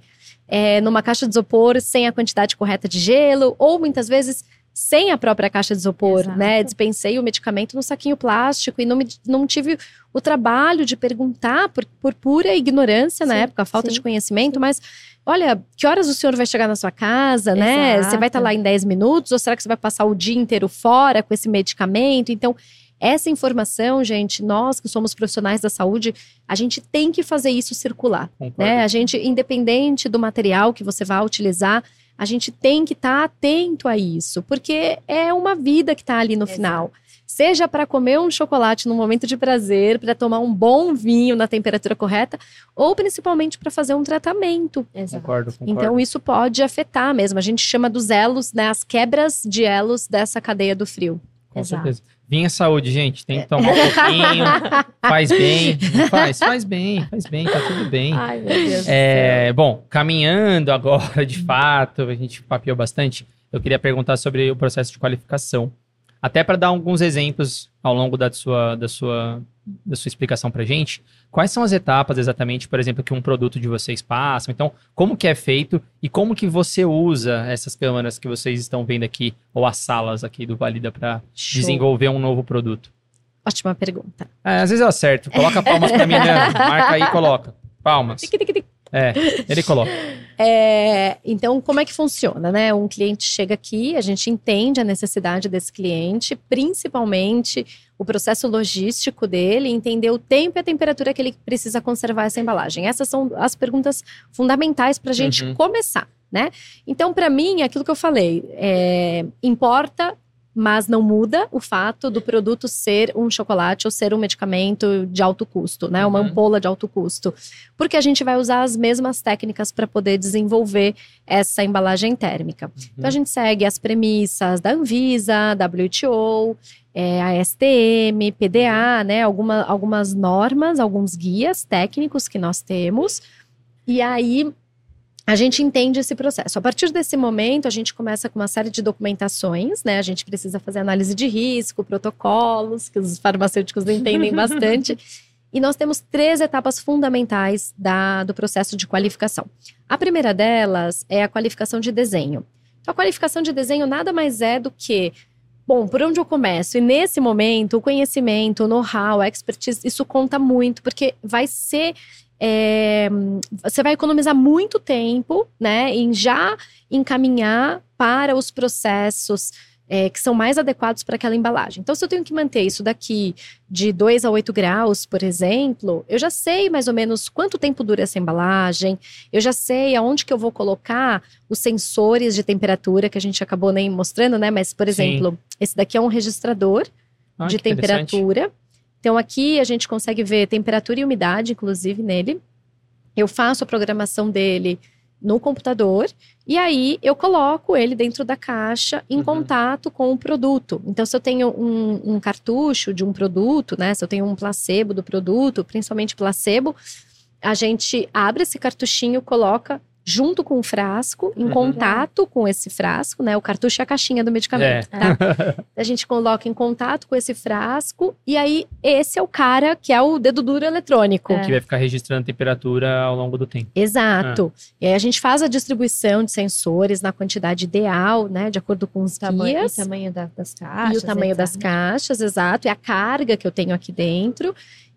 é, numa caixa de isopor sem a quantidade correta de gelo, ou muitas vezes sem a própria caixa de isopor, Exato. né? Dispensei o medicamento no saquinho plástico e não, me- não tive o trabalho de perguntar por, por pura ignorância na Sim, época, falta sim, de conhecimento, mas olha, que horas o senhor vai chegar na sua casa, né? Você vai estar Exato. lá em 10 minutos ou será que você vai passar o dia inteiro fora com esse medicamento? Então, essa informação, gente, nós que somos profissionais da saúde, a gente tem que fazer isso circular, Concordo. né? A gente, independente do material que você vai utilizar, a gente tem que estar atento a isso, porque é uma vida que está ali no Exato. final. Seja para comer um chocolate num momento de prazer, para tomar um bom vinho na temperatura correta, ou principalmente para fazer um tratamento. exato. Concordo, concordo. Então, isso pode afetar mesmo. A gente chama dos elos, né? As quebras de elos dessa cadeia do frio. Com Exato. certeza. Vinha saúde, gente. Tem que tomar um pouquinho. faz bem. Faz? Faz bem, faz bem, tá tudo bem. Ai, meu Deus. É, bom, caminhando agora, de fato, a gente papiou bastante. Eu queria perguntar sobre o processo de qualificação. Até para dar alguns exemplos ao longo da sua, da sua, da sua explicação para gente. Quais são as etapas exatamente, por exemplo, que um produto de vocês passa? Então, como que é feito e como que você usa essas câmaras que vocês estão vendo aqui, ou as salas aqui do Valida para desenvolver um novo produto? Ótima pergunta. É, às vezes eu acerto. Coloca palmas para mim, né? Marca aí e coloca. Palmas. É, ele coloca. É, então, como é que funciona, né? Um cliente chega aqui, a gente entende a necessidade desse cliente, principalmente o processo logístico dele, entender o tempo e a temperatura que ele precisa conservar essa embalagem. Essas são as perguntas fundamentais para a gente Uhum. começar. né? Então, para mim, é aquilo que eu falei, é, importa mas não muda o fato do produto ser um chocolate ou ser um medicamento de alto custo, né? Uma Uhum. ampola de alto custo. Porque a gente vai usar as mesmas técnicas para poder desenvolver essa embalagem térmica. Então a gente segue as premissas da Anvisa, WTO, é, a STM, PDA, né? Alguma, algumas normas, alguns guias técnicos que nós temos. E aí a gente entende esse processo. A partir desse momento, a gente começa com uma série de documentações, né? A gente precisa fazer análise de risco, protocolos, que os farmacêuticos entendem bastante. E nós temos três etapas fundamentais da, do processo de qualificação. A primeira delas é a qualificação de desenho. Então, a qualificação de desenho nada mais é do que Bom, por onde eu começo? E nesse momento, o conhecimento, o know-how, a expertise, isso conta muito, porque vai ser é, você vai economizar muito tempo, né, em já encaminhar para os processos é, que são mais adequados para aquela embalagem. Então, se eu tenho que manter isso daqui de 2 a 8 graus, por exemplo, eu já sei mais ou menos quanto tempo dura essa embalagem, eu já sei aonde que eu vou colocar os sensores de temperatura, que a gente acabou nem mostrando, né? Mas, por Sim. exemplo, esse daqui é um registrador Ah, de temperatura. Então, aqui a gente consegue ver temperatura e umidade, inclusive, nele. Eu faço a programação dele no computador e aí eu coloco ele dentro da caixa em Uhum. contato com o produto. Então, se eu tenho um, um cartucho de um produto, né? Se eu tenho um placebo do produto, principalmente placebo, a gente abre esse cartuchinho, coloca junto com o frasco, em Uhum. contato com esse frasco, né? O cartucho é a caixinha do medicamento, É. tá? a gente coloca em contato com esse frasco e aí esse é o cara que é o dedo duro eletrônico. É. Que vai ficar registrando a temperatura ao longo do tempo. Exato. E aí a gente faz a distribuição de sensores na quantidade ideal, né, de acordo com os Tamanho, guias. e tamanho da- das caixas. E o tamanho das caixas, exato, e a carga que eu tenho aqui dentro.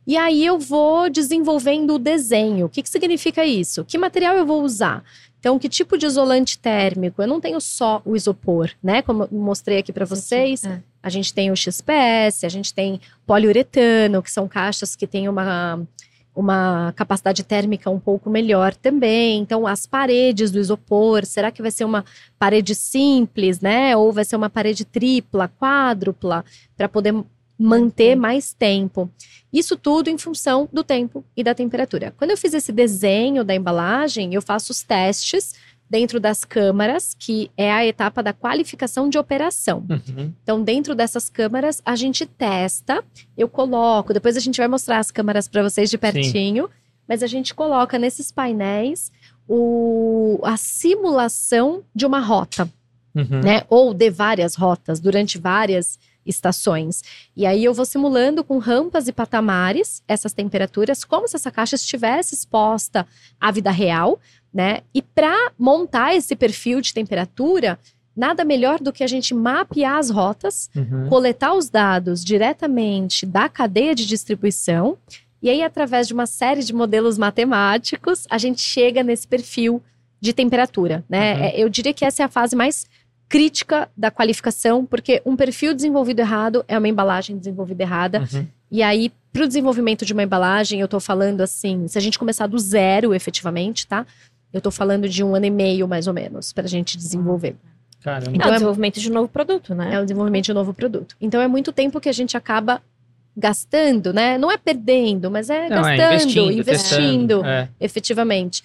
E aí eu vou desenvolvendo o desenho. O que, que significa isso? Que material eu vou usar? Então, que tipo de isolante térmico? Eu não tenho só o isopor, né? Como eu mostrei aqui para vocês. É. A gente tem o XPS, a gente tem poliuretano, que são caixas que têm uma, uma capacidade térmica um pouco melhor também. Então, as paredes do isopor, será que vai ser uma parede simples, né? Ou vai ser uma parede tripla, quádrupla, para poder manter mais tempo. Isso tudo em função do tempo e da temperatura. Quando eu fiz esse desenho da embalagem, eu faço os testes dentro das câmaras, que é a etapa da qualificação de operação. Uhum. Então, dentro dessas câmaras, a gente testa, eu coloco, depois a gente vai mostrar as câmaras para vocês de pertinho, mas a gente coloca nesses painéis o, a simulação de uma rota, Uhum. né? Ou de várias rotas durante várias estações. E aí eu vou simulando com rampas e patamares essas temperaturas, como se essa caixa estivesse exposta à vida real, né? E para montar esse perfil de temperatura, nada melhor do que a gente mapear as rotas, Uhum. coletar os dados diretamente da cadeia de distribuição, e aí, através de uma série de modelos matemáticos, a gente chega nesse perfil de temperatura, né? Uhum. É, Eu diria que essa é a fase mais crítica da qualificação, porque um perfil desenvolvido errado é uma embalagem desenvolvida errada. Uhum. E aí, para o desenvolvimento de uma embalagem, eu estou falando assim, se a gente começar do zero, efetivamente, tá? Eu estou falando de um ano e meio, mais ou menos, para a gente desenvolver. Caramba. É Então o é- desenvolvimento de um novo produto, né? É o desenvolvimento de um novo produto. Então é muito tempo que a gente acaba gastando, né? Não é perdendo, mas é Não, é gastando, investindo, investindo, testando. É. efetivamente.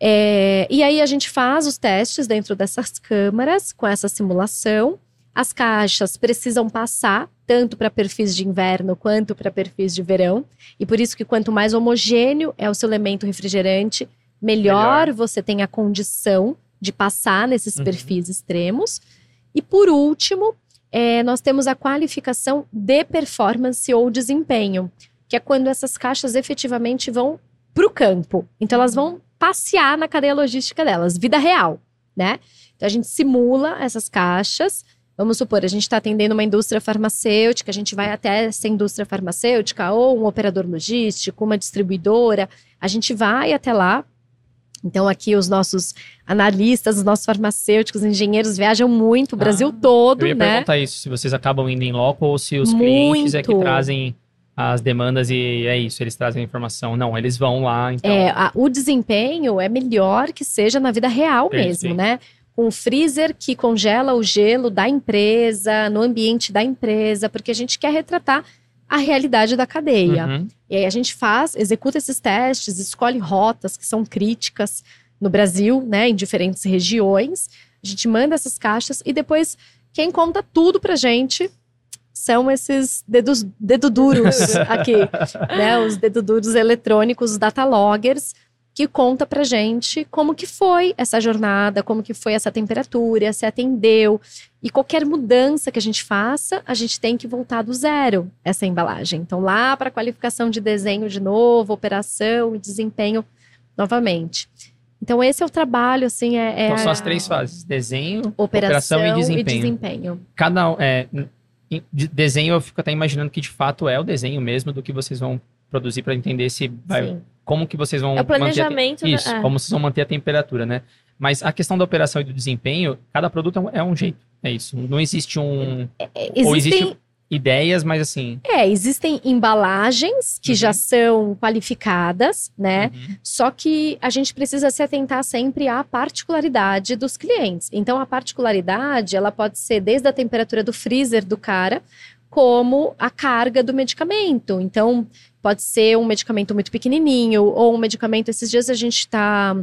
É, e aí a gente faz os testes dentro dessas câmaras com essa simulação. As caixas precisam passar tanto para perfis de inverno quanto para perfis de verão. E por isso que quanto mais homogêneo é o seu elemento refrigerante, melhor, Melhor. você tem a condição de passar nesses Uhum. perfis extremos. E por último, é, nós temos a qualificação de performance ou desempenho, que é quando essas caixas efetivamente vão para o campo. Então elas vão passear na cadeia logística delas, vida real, né? Então a gente simula essas caixas. Vamos supor, a gente está atendendo uma indústria farmacêutica, a gente vai até essa indústria farmacêutica ou um operador logístico, uma distribuidora, a gente vai até lá. Então aqui os nossos analistas, os nossos farmacêuticos, engenheiros viajam muito, o Brasil Ah, todo, Eu ia né? perguntar isso, se vocês acabam indo em loco ou se os clientes é que Muito. trazem as demandas e é isso, eles trazem a informação. Não, eles vão lá, então. É, a- o desempenho é melhor que seja na vida real mesmo, né? O freezer que congela o gelo da empresa, no ambiente da empresa, porque a gente quer retratar a realidade da cadeia. Uhum. E aí a gente faz, executa esses testes, escolhe rotas que são críticas no Brasil, né, em diferentes regiões. A gente manda essas caixas e depois quem conta tudo pra gente são esses dedos dedo duros aqui, né, os dedo duros eletrônicos, os data loggers, que conta pra gente como que foi essa jornada, como que foi essa temperatura, se atendeu. E qualquer mudança que a gente faça, a gente tem que voltar do zero essa embalagem. Então, lá para qualificação de desenho de novo, operação e desempenho novamente. Então, esse é o trabalho, assim, é, é Então são as três fases: desenho, operação, operação e e desempenho. desempenho. cada é, de desenho eu fico até imaginando que de fato é o desenho mesmo do que vocês vão produzir para entender se vai, como que vocês vão É o manter a planejamento. da- isso, é. como vocês vão manter a temperatura, né? Mas a questão da operação e do desempenho, cada produto é um, é um jeito, é isso. Não existe um É, ou Existem, existe ideias, mas assim, é, existem embalagens que Uhum. já são qualificadas, né? uhum, Só que a gente precisa se atentar sempre à particularidade dos clientes. Então, a particularidade, ela pode ser desde a temperatura do freezer do cara, como a carga do medicamento. Então, pode ser um medicamento muito pequenininho, ou um medicamento. Esses dias a gente está.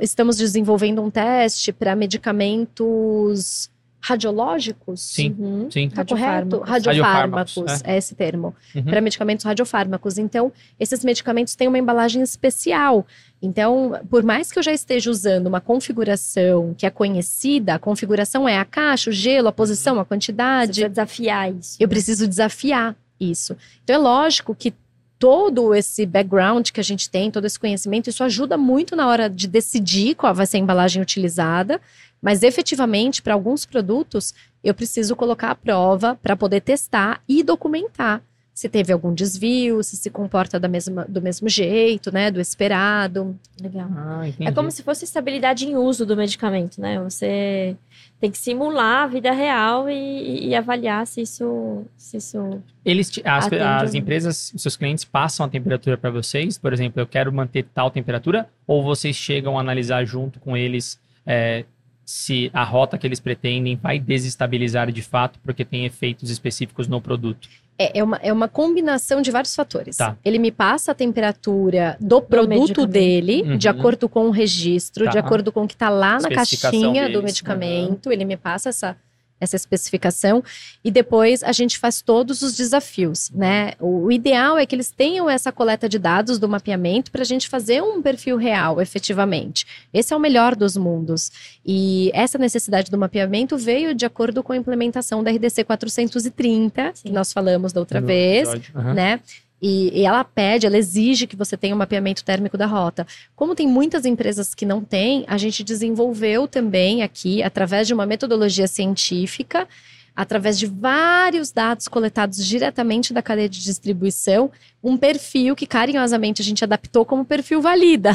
estamos desenvolvendo um teste para medicamentos radiológicos. Sim. Uhum. sim. Tá correto? Radiofármacos. Radiofármacos, Radiofármacos, é esse termo. Uhum. Para medicamentos radiofármacos. Então, esses medicamentos têm uma embalagem especial. Então, por mais que eu já esteja usando uma configuração que é conhecida, a configuração é a caixa, o gelo, a posição, a Você quantidade, precisa desafiar isso. eu preciso desafiar isso. Então, é lógico que todo esse background que a gente tem, todo esse conhecimento, isso ajuda muito na hora de decidir qual vai ser a embalagem utilizada, mas efetivamente, para alguns produtos, eu preciso colocar à prova para poder testar e documentar se teve algum desvio, se se comporta da mesma, do mesmo jeito, né, do esperado. Legal. Ah. É como se fosse estabilidade em uso do medicamento, né? Você tem que simular a vida real e, e avaliar se isso, se isso. Eles, as, Atende as empresas, os seus clientes passam a temperatura para vocês? Por exemplo, eu quero manter tal temperatura? Ou vocês chegam a analisar junto com eles é, se a rota que eles pretendem vai desestabilizar de fato, porque tem efeitos específicos no produto? É, é uma, é uma combinação de vários fatores. Tá. Ele me passa a temperatura do produto medicamento. dele, Uhum. de acordo com o registro, de Tá. acordo com o que está lá na caixinha do deles. medicamento. Ele me passa essa, essa especificação. E depois a gente faz todos os desafios, né? O, ideal é que eles tenham essa coleta de dados do mapeamento para a gente fazer um perfil real, efetivamente. Esse é o melhor dos mundos. E essa necessidade do mapeamento veio de acordo com a implementação da RDC 430, Sim. que nós falamos da outra No vez. Aham. né? E, e ela pede, ela exige que você tenha um mapeamento térmico da rota. Como tem muitas empresas que não têm, a gente desenvolveu também aqui, através de uma metodologia científica, através de vários dados coletados diretamente da cadeia de distribuição, um perfil que carinhosamente a gente adaptou como perfil valida.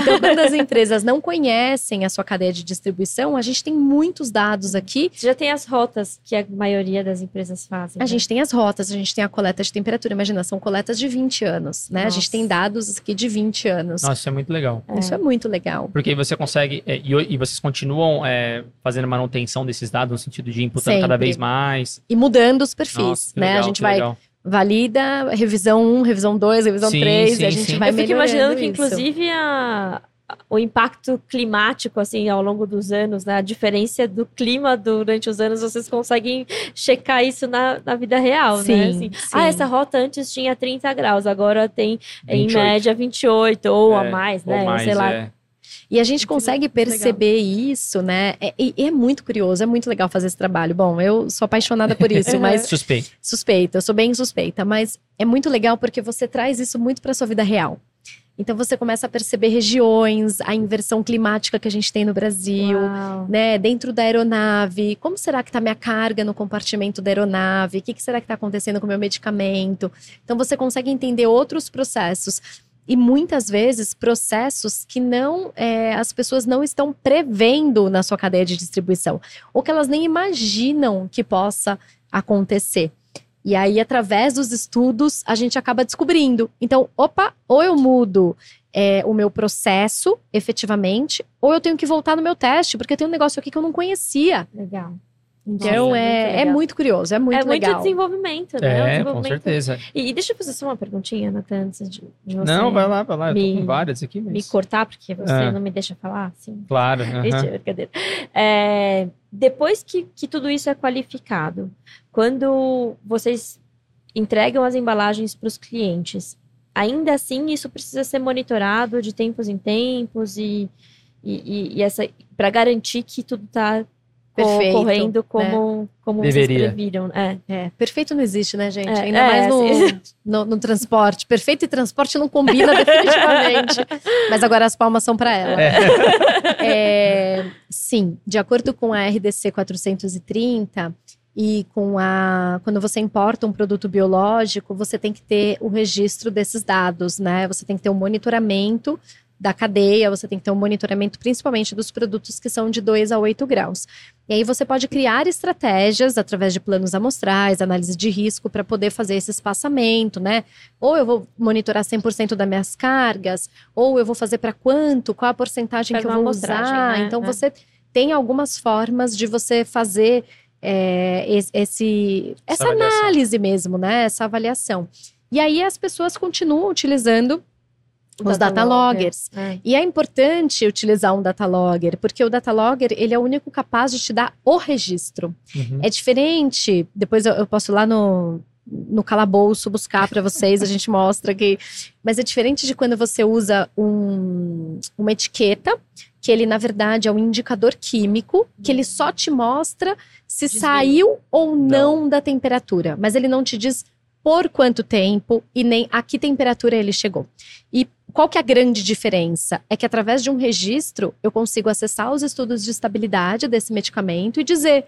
Então, quando as empresas não conhecem a sua cadeia de distribuição, a gente tem muitos dados aqui Você já tem as rotas que a maioria das empresas fazem. a né? gente tem as rotas, a gente tem a coleta de temperatura. Imagina, são coletas de 20 anos, né? A gente Nossa. tem dados aqui de 20 anos. Nossa, isso é muito legal. Isso é muito legal. Porque você consegue. é, e, e vocês continuam é, fazendo manutenção desses dados no sentido de imputando cada Sempre. vez mais. E mudando os perfis, Nossa, que né? legal, a gente que vai, legal. Valida, revisão 1, revisão 2, revisão Sim, 3, sim, e a gente sim. vai Eu fico imaginando que, isso. inclusive, a- o impacto climático, assim, ao longo dos anos, né? A diferença do clima durante os anos, vocês conseguem checar isso na, na vida real, né? Sim, Assim, sim. Ah, essa rota antes tinha 30 graus, agora tem, em 28. média, 28 ou a É, mais, Ou né? mais, Sei lá. é. E a gente consegue perceber isso, né? É- E e é, muito curioso, é muito legal fazer esse trabalho. Bom, eu sou apaixonada por isso, mas Suspeito. suspeita, eu sou bem suspeita, mas é muito legal porque você traz isso muito para sua vida real. Então você começa a perceber regiões, a inversão climática que a gente tem no Brasil, Uau. né? Dentro da aeronave, como será que está minha carga no compartimento da aeronave? O que, que será que está acontecendo com o meu medicamento? Então você consegue entender outros processos. E muitas vezes processos que não é, as pessoas não estão prevendo na sua cadeia de distribuição, ou que elas nem imaginam que possa acontecer. E aí, através dos estudos, a gente acaba descobrindo. Então, opa, ou eu mudo é, o meu processo efetivamente, ou eu tenho que voltar no meu teste, porque tem um negócio aqui que eu não conhecia. Legal. Então Nossa, é, muito é muito curioso, é muito é legal. muito desenvolvimento, né? É, com desenvolvimento- certeza. E, e deixa eu fazer só uma perguntinha, Nathan, antes de, de você Não, vai lá, vai lá. Eu tô me- com várias aqui, mas... me cortar, porque você Ah. não me deixa falar, assim. Claro. aham. Mentira, brincadeira. É, depois que, que tudo isso é qualificado, quando vocês entregam as embalagens para os clientes, ainda assim isso precisa ser monitorado de tempos em tempos e, e, e- e essa para garantir que tudo está Perfeito, correndo como, como vocês previram. É. É, perfeito não existe, né, gente? É, Ainda é, mais no, assim. no, no transporte. Perfeito e transporte não combina definitivamente. Mas agora as palmas são para ela. É, sim, de acordo com a RDC 430 e com a quando você importa um produto biológico, você tem que ter o registro desses dados, né? Você tem que ter um monitoramento da cadeia, você tem que ter um monitoramento principalmente dos produtos que são de 2 a 8 graus. E aí você pode criar estratégias através de planos amostrais, análise de risco para poder fazer esse espaçamento, né? Ou eu vou monitorar 100% das minhas cargas, ou eu vou fazer para quanto, qual a porcentagem Faz que eu vou usar. né? Então É. você tem algumas formas de você fazer é, es- esse, Essa essa análise mesmo, né? Essa avaliação. E aí as pessoas continuam utilizando os data loggers. É. E é importante utilizar um data logger, porque o data logger, ele é o único capaz de te dar o registro. Uhum. É diferente, depois eu, eu posso ir lá no, no calabouço buscar para vocês, a gente mostra que. Mas é diferente de quando você usa um- uma etiqueta, que ele, na verdade, é um indicador químico, que ele só te mostra se Desvio. saiu ou não da temperatura, mas ele não te diz por quanto tempo e nem a que temperatura ele chegou. E qual que é a grande diferença? É que através de um registro eu consigo acessar os estudos de estabilidade desse medicamento e dizer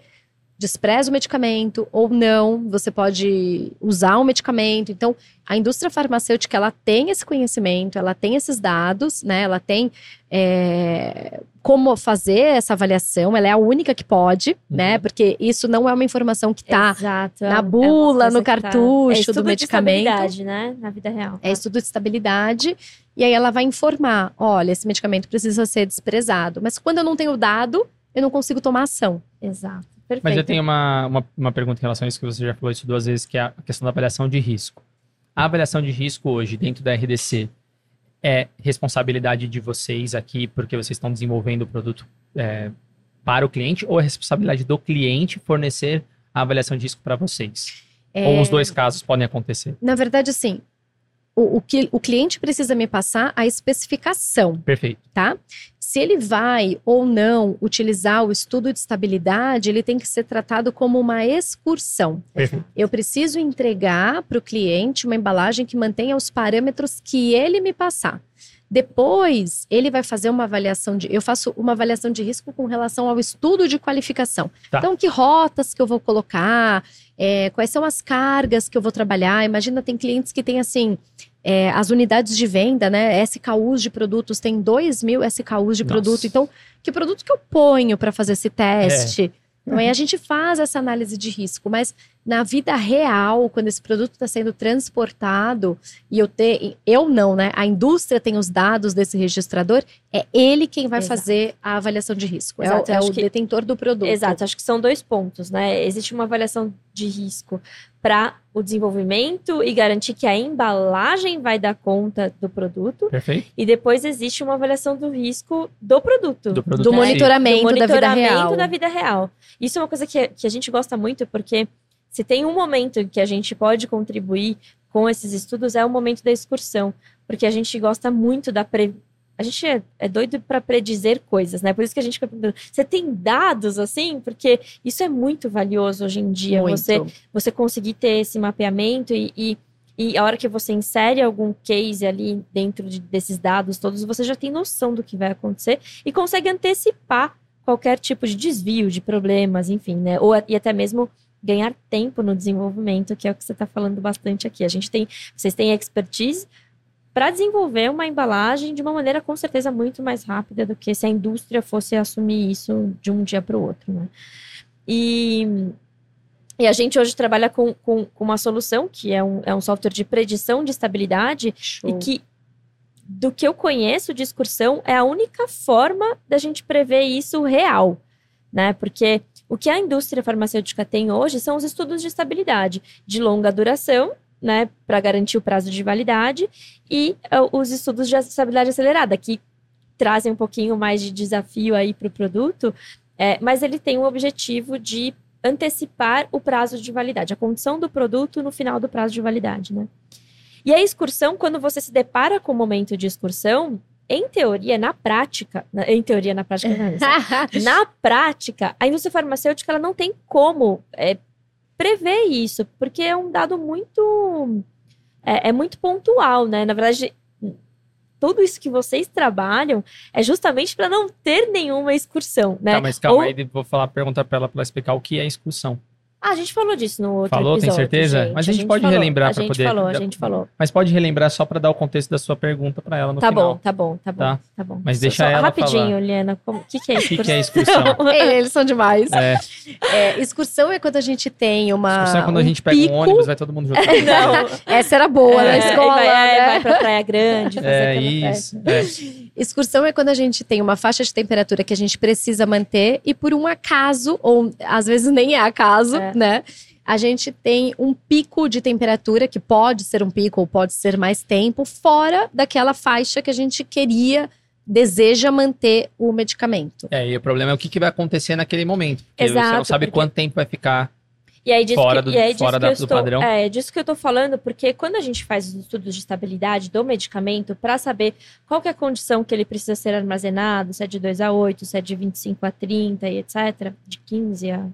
despreza o medicamento ou não, você pode usar o medicamento. Então, a indústria farmacêutica ela tem esse conhecimento, ela tem esses dados, né? Ela tem é, como fazer essa avaliação. Ela é a única que pode, né? Porque isso não é uma informação que está Exato. na é bula, coisa no que tá- cartucho é do estudo de medicamento. estabilidade, né? Na vida real. É estudo de estabilidade. E aí ela vai informar: olha, esse medicamento precisa ser desprezado. Mas quando eu não tenho dado, eu não consigo tomar ação. Exato. Perfeito. Mas eu tenho uma, uma, uma pergunta em relação a isso que você já falou isso duas vezes, que é a questão da avaliação de risco. A avaliação de risco hoje, dentro da RDC, é responsabilidade de vocês aqui, porque vocês estão desenvolvendo o produto é, para o cliente, ou é responsabilidade do cliente fornecer a avaliação de risco para vocês? É, Ou os dois casos podem acontecer? Na verdade, assim, o, o que o cliente precisa me passar a especificação, Perfeito. tá? Se ele vai ou não utilizar o estudo de estabilidade, ele tem que ser tratado como uma excursão. Perfeito. Eu preciso entregar para o cliente uma embalagem que mantenha os parâmetros que ele me passar. Depois, ele vai fazer uma avaliação de. Eu faço uma avaliação de risco com relação ao estudo de qualificação. Tá. Então, que rotas que eu vou colocar, é, quais são as cargas que eu vou trabalhar. Imagina, tem clientes que têm assim. É, as unidades de venda, né? SKUs de produtos, tem 2 mil SKUs de Nossa. produto. Então, que produto que eu ponho para fazer esse teste? Então, aí a gente faz essa análise de risco, mas na vida real, quando esse produto está sendo transportado e eu ter, eu não, né? A indústria tem os dados desse registrador, é ele quem vai Exato. fazer a avaliação de risco. É o- Exato, é, acho o que- detentor do produto. Exato, acho que são dois pontos, né? Existe uma avaliação de risco para o desenvolvimento e garantir que a embalagem vai dar conta do produto, Perfeito? e depois existe uma avaliação do risco do produto. Do produto Do si. monitoramento, do da vida monitoramento real. da vida real. Isso é uma coisa que, que a gente gosta muito, porque se tem um momento em que a gente pode contribuir com esses estudos, é o momento da excursão. Porque a gente gosta muito da pre... A gente é, é doido para predizer coisas, né? Por isso que a gente fica perguntando, você tem dados assim? Porque isso é muito valioso hoje em dia. Muito. Você você conseguir ter esse mapeamento e, e, e a hora que você insere algum case ali dentro de- desses dados todos, você já tem noção do que vai acontecer e consegue antecipar qualquer tipo de desvio, de problemas, enfim, né? Ou, e até mesmo ganhar tempo no desenvolvimento, que é o que você está falando bastante aqui. A gente tem, vocês têm expertise para desenvolver uma embalagem de uma maneira com certeza muito mais rápida do que se a indústria fosse assumir isso de um dia para o outro, né? E E a gente hoje trabalha com, com, com uma solução que é um, é um software de predição de estabilidade Show. e que, do que eu conheço de excursão, é a única forma da gente prever isso real, né? Porque o que a indústria farmacêutica tem hoje são os estudos de estabilidade de longa duração, né, para garantir o prazo de validade, e uh, os estudos de estabilidade acelerada, que trazem um pouquinho mais de desafio aí para o produto, é, mas ele tem o objetivo de antecipar o prazo de validade, a condição do produto no final do prazo de validade, né? E a excursão, quando você se depara com o momento de excursão, em teoria, na prática, na- em teoria, na prática, não, é na prática, a indústria farmacêutica ela não tem como é, prever isso, porque é um dado muito é, é muito pontual, né? Na verdade, tudo isso que vocês trabalham é justamente para não ter nenhuma excursão, né? Tá, mas calma Ou- aí, vou falar, perguntar pra ela pra ela explicar o que é excursão. Ah, a gente falou disso no outro Falou, tem episódio, certeza? gente. Mas a gente pode falou, relembrar a gente poder- falou, a gente falou. Mas pode relembrar só pra dar o contexto da sua pergunta pra ela no Tá final. bom, tá bom, tá bom, Tá. tá, bom. Mas Só- deixa só ela rapidinho, falar. Liana, o que, que é O excursão? que, que é excursão? Eles são demais. é, É, excursão é quando a gente tem uma. excursão é quando a um gente pega pico. um ônibus, vai todo mundo junto. Não, Essa era boa na é, escola. vai, é, né? vai pra Praia Grande, fazer É isso. É. Excursão é quando a gente tem uma faixa de temperatura que a gente precisa manter e por um acaso, ou às vezes nem é acaso, É. né? A gente tem um pico de temperatura, que pode ser um pico ou pode ser mais tempo, fora daquela faixa que a gente queria, deseja manter o medicamento. É, e o problema é o que, que vai acontecer naquele momento. Porque você não Exato, sabe porque- quanto tempo vai ficar. E aí disso Fora que, do- e aí disso fora que da- eu do estou, padrão. É, disso que eu tô falando, porque quando a gente faz os estudos de estabilidade do medicamento para saber qual é a condição que ele precisa ser armazenado, se é de 2 a 8, se é de 25 a 30 e etc, de 15 a,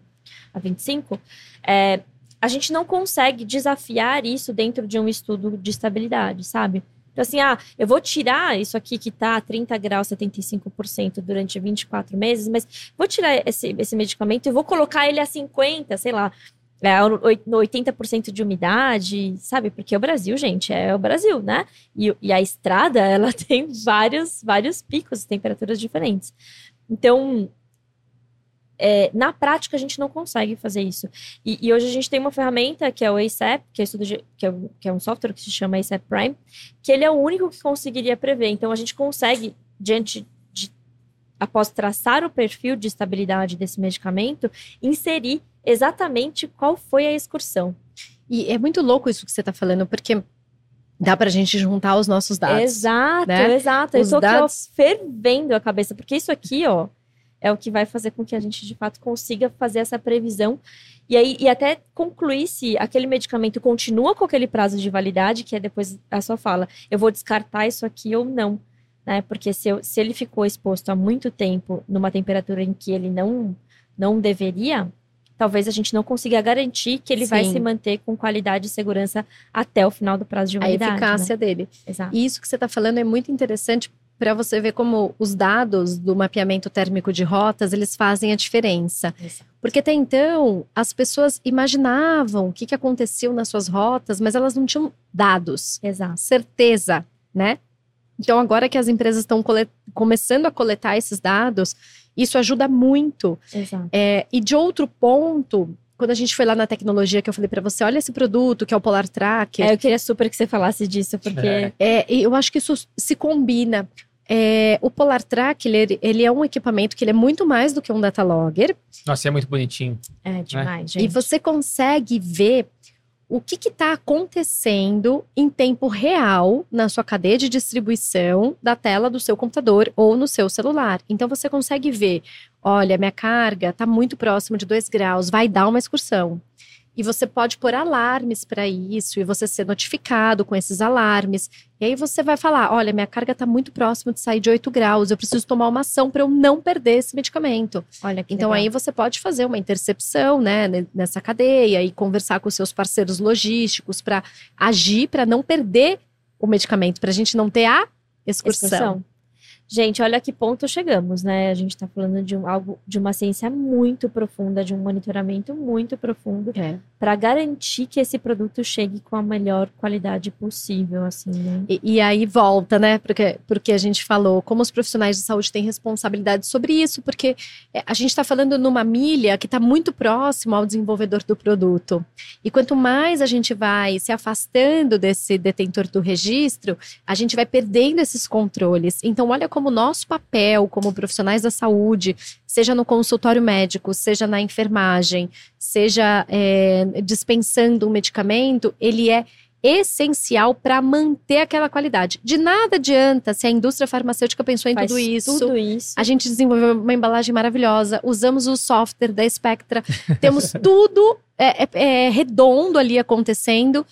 a 25, é, a gente não consegue desafiar isso dentro de um estudo de estabilidade, sabe? Então, assim, ah, eu vou tirar isso aqui que tá a 30 graus, 75% durante 24 meses, mas vou tirar esse, esse medicamento e vou colocar ele a 50, sei lá, é, oit- no 80% de umidade, sabe? Porque o Brasil, gente, é o Brasil, né? E, e a estrada, ela tem vários, vários picos, temperaturas diferentes. Então, é, na prática, a gente não consegue fazer isso. E, e hoje a gente tem uma ferramenta que é o ASAP, que é, de- que, é, um- que é um software que se chama ASAP Prime, que ele é o único que conseguiria prever. Então, a gente consegue, diante após traçar o perfil de estabilidade desse medicamento, inserir exatamente qual foi a excursão. E é muito louco isso que você está falando, porque dá pra gente juntar os nossos dados. Exato, né? exato. Eu Os aqui, ó, dados- fervendo a cabeça, porque isso aqui, ó, é o que vai fazer com que a gente, de fato, consiga fazer essa previsão. E aí, e até concluir se aquele medicamento continua com aquele prazo de validade, que é depois a sua fala, eu vou descartar isso aqui ou não. Né? Porque se, eu- se ele ficou exposto há muito tempo numa temperatura em que ele não, não deveria, talvez a gente não consiga garantir que ele vai Sim. se manter com qualidade e segurança até o final do prazo de A validade. eficácia dele. Né? Exato. E isso que você está falando é muito interessante para você ver como os dados do mapeamento térmico de rotas eles fazem a diferença. Exato. Porque até então as pessoas imaginavam o que, que aconteceu nas suas rotas, mas elas não tinham dados, Exato. certeza, né? Então agora que as empresas estão começando a coletar esses dados, isso ajuda muito. Exato. É, e de outro ponto, quando a gente foi lá na tecnologia que eu falei para você, olha esse produto que é o Polar Tracker. É, eu queria super que você falasse disso, porque. É. É, e eu acho que isso se combina. É, o Polar Track, ele, ele é um equipamento que ele é muito mais do que um data logger. Nossa, é muito bonitinho. É, demais, gente. E você consegue ver o que está acontecendo em tempo real na sua cadeia de distribuição da tela do seu computador ou no seu celular. Então você consegue ver, olha, minha carga está muito próximo de 2 graus, vai dar uma excursão. E você pode pôr alarmes para isso e você ser notificado com esses alarmes. E aí você vai falar: olha, minha carga está muito próxima de sair de 8 graus, eu preciso tomar uma ação para eu não perder esse medicamento. Olha que Então legal. aí você pode fazer uma intercepção, né, ne- nessa cadeia e conversar com seus parceiros logísticos para agir para não perder o medicamento, para a gente não ter a excursão. Excursão. Gente, olha que ponto chegamos, né? A gente está falando de um, algo de uma ciência muito profunda, de um monitoramento muito profundo, É. para garantir que esse produto chegue com a melhor qualidade possível, assim, né? E, e aí volta, né? Porque, porque a gente falou, como os profissionais de saúde têm responsabilidade sobre isso, porque é, a gente está falando numa milha que está muito próximo ao desenvolvedor do produto. E quanto mais a gente vai se afastando desse detentor do registro, a gente vai perdendo esses controles. Então, olha como o nosso papel como profissionais da saúde, seja no consultório médico, seja na enfermagem, seja é, dispensando um medicamento, ele é essencial para manter aquela qualidade. De nada adianta se a indústria farmacêutica pensou em Faz tudo isso. Tudo isso. A gente desenvolveu uma embalagem maravilhosa, usamos o software da Spectra, temos tudo é, é, é, redondo ali acontecendo.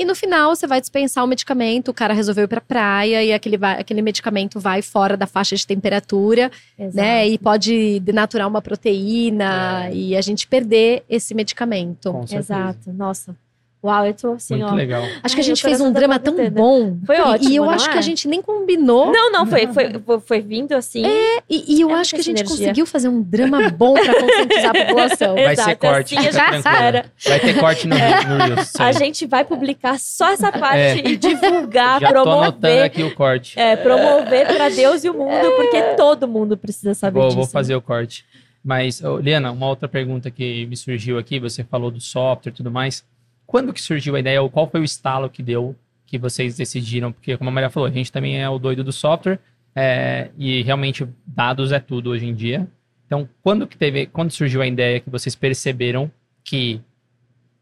E no final você vai dispensar o medicamento, o cara resolveu ir pra praia e aquele, vai- aquele medicamento vai fora da faixa de temperatura, Exato. né? E pode denaturar uma proteína É. e a gente perder esse medicamento. Exato. Nossa. Uau, eu tô assim, Muito ó. legal. Acho que a gente fez um tá drama tão bom. Foi E- ótimo, E eu não acho que a é? gente nem combinou. Não, não, foi, foi, foi, foi vindo assim. E, e eu É acho que a gente sinergia. conseguiu fazer um drama bom pra conscientizar a população. Vai Exato, ser corte, assim, fica já. Vai ter corte no, no Reels. A gente vai publicar só essa parte É. e divulgar, Já tô anotando promover. aqui o corte. É, promover para Deus e o mundo, porque todo mundo precisa saber Vou, disso. vou fazer o corte. Mas, Liana, uma outra pergunta que me surgiu aqui, você falou do software e tudo mais. Quando que surgiu a ideia, ou qual foi o estalo que deu que vocês decidiram? Porque, como a Maria falou, a gente também é o doido do software, é, e realmente dados é tudo hoje em dia. Então, quando que teve, quando surgiu a ideia que vocês perceberam que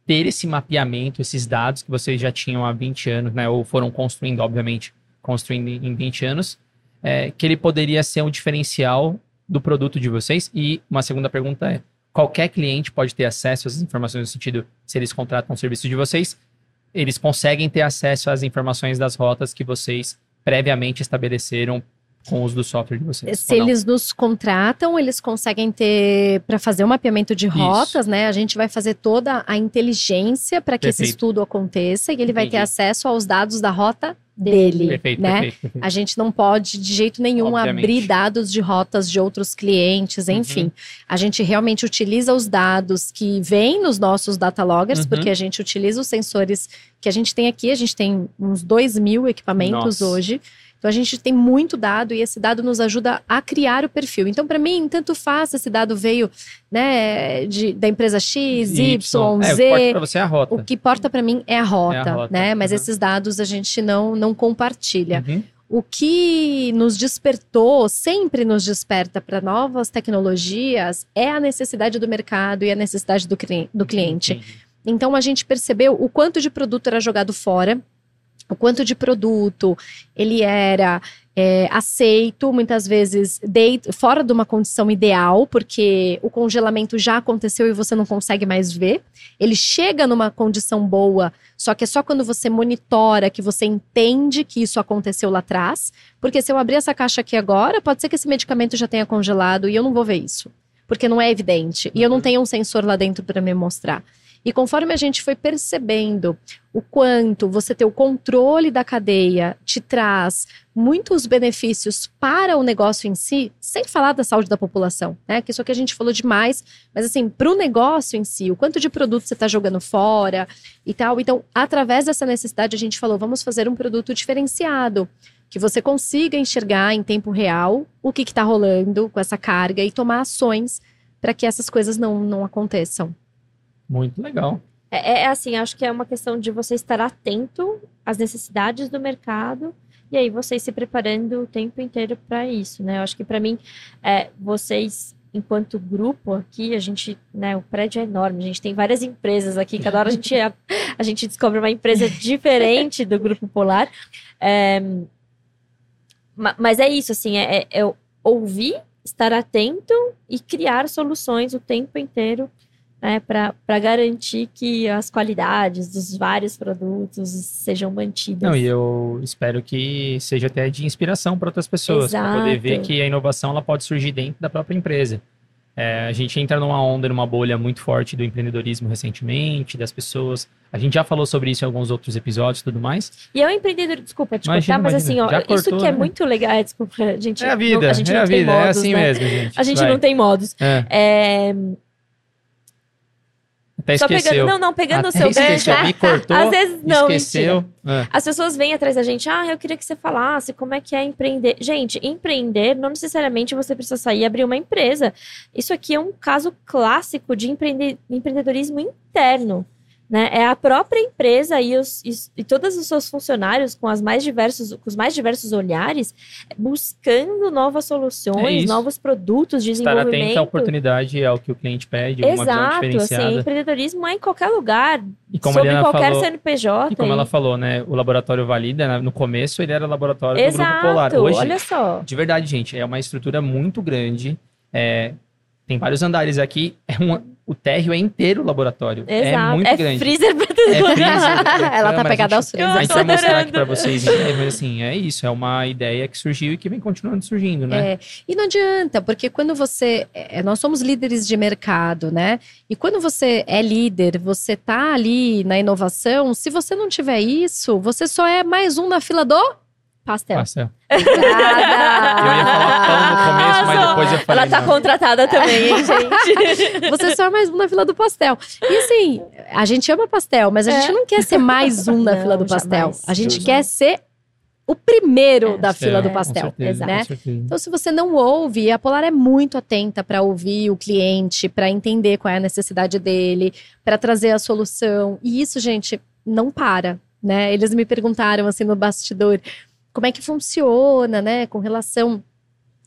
ter esse mapeamento, esses dados que vocês já tinham há 20 anos, né, ou foram construindo, obviamente, construindo em 20 anos, é, que ele poderia ser um diferencial do produto de vocês? E uma segunda pergunta é: qualquer cliente pode ter acesso às informações no sentido, se eles contratam o serviço de vocês, eles conseguem ter acesso às informações das rotas que vocês previamente estabeleceram com o uso do software de vocês? Se eles nos contratam, eles conseguem ter para fazer um mapeamento de rotas, né? A gente vai fazer toda a inteligência para que esse Perfeito. estudo aconteça e ele vai ter Entendi. acesso aos dados da rota dele, Perfeito, né? perfeito, perfeito. A gente não pode de jeito nenhum Obviamente. abrir dados de rotas de outros clientes, Uhum. enfim. A gente realmente utiliza os dados que vêm nos nossos data loggers, Uhum. porque a gente utiliza os sensores que a gente tem aqui. A gente tem uns 2 mil equipamentos Nossa. hoje. Então a gente tem muito dado e esse dado nos ajuda a criar o perfil. Então, para mim, tanto faz se esse dado veio né, de, da empresa X, Y, É, o que Z. importa pra você é a rota. O que importa para mim é a rota, rota, né? Mas uhum. esses dados a gente não, não compartilha. Uhum. O que nos despertou, sempre nos desperta para novas tecnologias, é a necessidade do mercado e a necessidade do, do cliente. Então a gente percebeu o quanto de produto era jogado fora, o quanto de produto ele era é, aceito, muitas vezes dei- fora de uma condição ideal, porque o congelamento já aconteceu e você não consegue mais ver. Ele chega numa condição boa, só que é só quando você monitora que você entende que isso aconteceu lá atrás. Porque se eu abrir essa caixa aqui agora, pode ser que esse medicamento já tenha congelado e eu não vou ver isso. Porque não é evidente. E eu não Uhum. tenho um sensor lá dentro para me mostrar. E conforme a gente foi percebendo o quanto você ter o controle da cadeia te traz muitos benefícios para o negócio em si, sem falar da saúde da população, né? Que isso aqui a gente falou demais, mas assim, para o negócio em si, o quanto de produto você está jogando fora e tal. Então, através dessa necessidade, a gente falou, vamos fazer um produto diferenciado. Que você consiga enxergar em tempo real o que está rolando com essa carga e tomar ações para que essas coisas não, não aconteçam. Muito legal. É, é assim, acho que é uma questão de você estar atento às necessidades do mercado e aí vocês se preparando o tempo inteiro para isso, né? Eu acho que para mim, é, vocês enquanto grupo aqui, a gente, né, o prédio é enorme, a gente tem várias empresas aqui, cada hora a gente, a, a gente descobre uma empresa diferente do Grupo Polar. É, ma- mas é isso, assim, é, é- é ouvir, estar atento e criar soluções o tempo inteiro né, para garantir que as qualidades dos vários produtos sejam mantidas. Não, e eu espero que seja até de inspiração para outras pessoas, para poder ver que a inovação ela pode surgir dentro da própria empresa. É, a gente entra numa onda, numa bolha muito forte do empreendedorismo recentemente, das pessoas. A gente já falou sobre isso em alguns outros episódios e tudo mais. E é um empreendedor, desculpa te Imagina, cortar, mas imagina. assim, ó, Já isso cortou, que é né? muito legal. É, desculpa, a gente. É a não- vida, a gente é não a tem vida, modos, é assim né? mesmo, gente. A gente Vai. não tem modos. É, É, até só esqueceu. pegando, não, não, pegando o seu gancho. esqueceu, me cortou, Às vezes não, esqueceu. É. As pessoas vêm atrás da gente, ah, eu queria que você falasse como é que é empreender. Gente, empreender não necessariamente você precisa sair e abrir uma empresa. Isso aqui é um caso clássico de empreende- empreendedorismo interno. Né? É a própria empresa e, os, e, e todos os seus funcionários com, as mais diversos, com os mais diversos olhares, buscando novas É soluções, isso. novos produtos, Estar desenvolvimento. atento à oportunidade, ao que o cliente pede, uma Exato, assim, empreendedorismo é em qualquer lugar, e como sobre qualquer falou, CNPJ. E como e- ela falou, né? O laboratório Valida, né, no começo, ele era laboratório do Grupo Exato, Polar. Hoje, olha só. de verdade, gente, é uma estrutura muito grande. é, tem vários andares aqui. É um, o térreo é inteiro laboratório. É Exato. muito é grande. freezer pra É tudo. freezer, é Ela tá pegada aos freezer. A gente vai mostrar aqui pra vocês breve, mas assim, é isso. É uma ideia que surgiu e que vem continuando surgindo, né? É, e não adianta, porque quando você. é, nós somos líderes de mercado, né? E quando você é líder, você tá ali na inovação, se você não tiver isso, você só é mais um na fila do. Pastel. Pastel. Obrigada! Eu ia falar pão no começo, mas depois eu falei. Ela tá não. contratada também, hein, gente? Você só é mais um na fila do pastel. E assim, a gente ama pastel, mas a É. gente não quer ser mais um na Não, fila do pastel. jamais. A gente Justo. quer ser o primeiro É. da fila do com pastel. certeza, né? Então, se você não ouve, a Polar é muito atenta para ouvir o cliente, para entender qual é a necessidade dele, para trazer a solução. E isso, gente, não para, né? Eles me perguntaram assim no bastidor, como é que funciona, né, com relação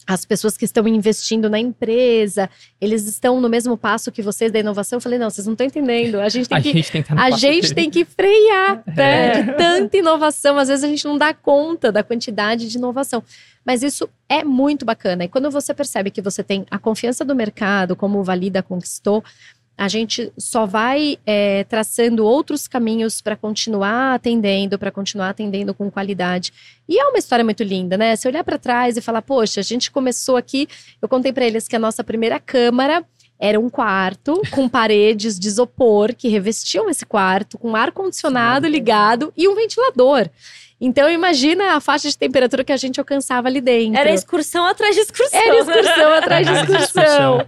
às pessoas que estão investindo na empresa, eles estão no mesmo passo que vocês da inovação. Eu falei, não, vocês não estão entendendo. A gente tem A que gente tem que no a gente tem que frear né, É. de tanta inovação. Às vezes a gente não dá conta da quantidade de inovação. Mas isso é muito bacana. E quando você percebe que você tem a confiança do mercado, como o Valida conquistou, a gente só vai é, traçando outros caminhos para continuar atendendo, para continuar atendendo com qualidade. E é uma história muito linda, né? Se olhar para trás e falar, poxa, a gente começou aqui, eu contei para eles que a nossa primeira câmara era um quarto com paredes de isopor que revestiam esse quarto, com ar condicionado ligado e um ventilador. Então imagina a faixa de temperatura que a gente alcançava ali dentro. Era excursão atrás de excursão. Era excursão atrás de excursão.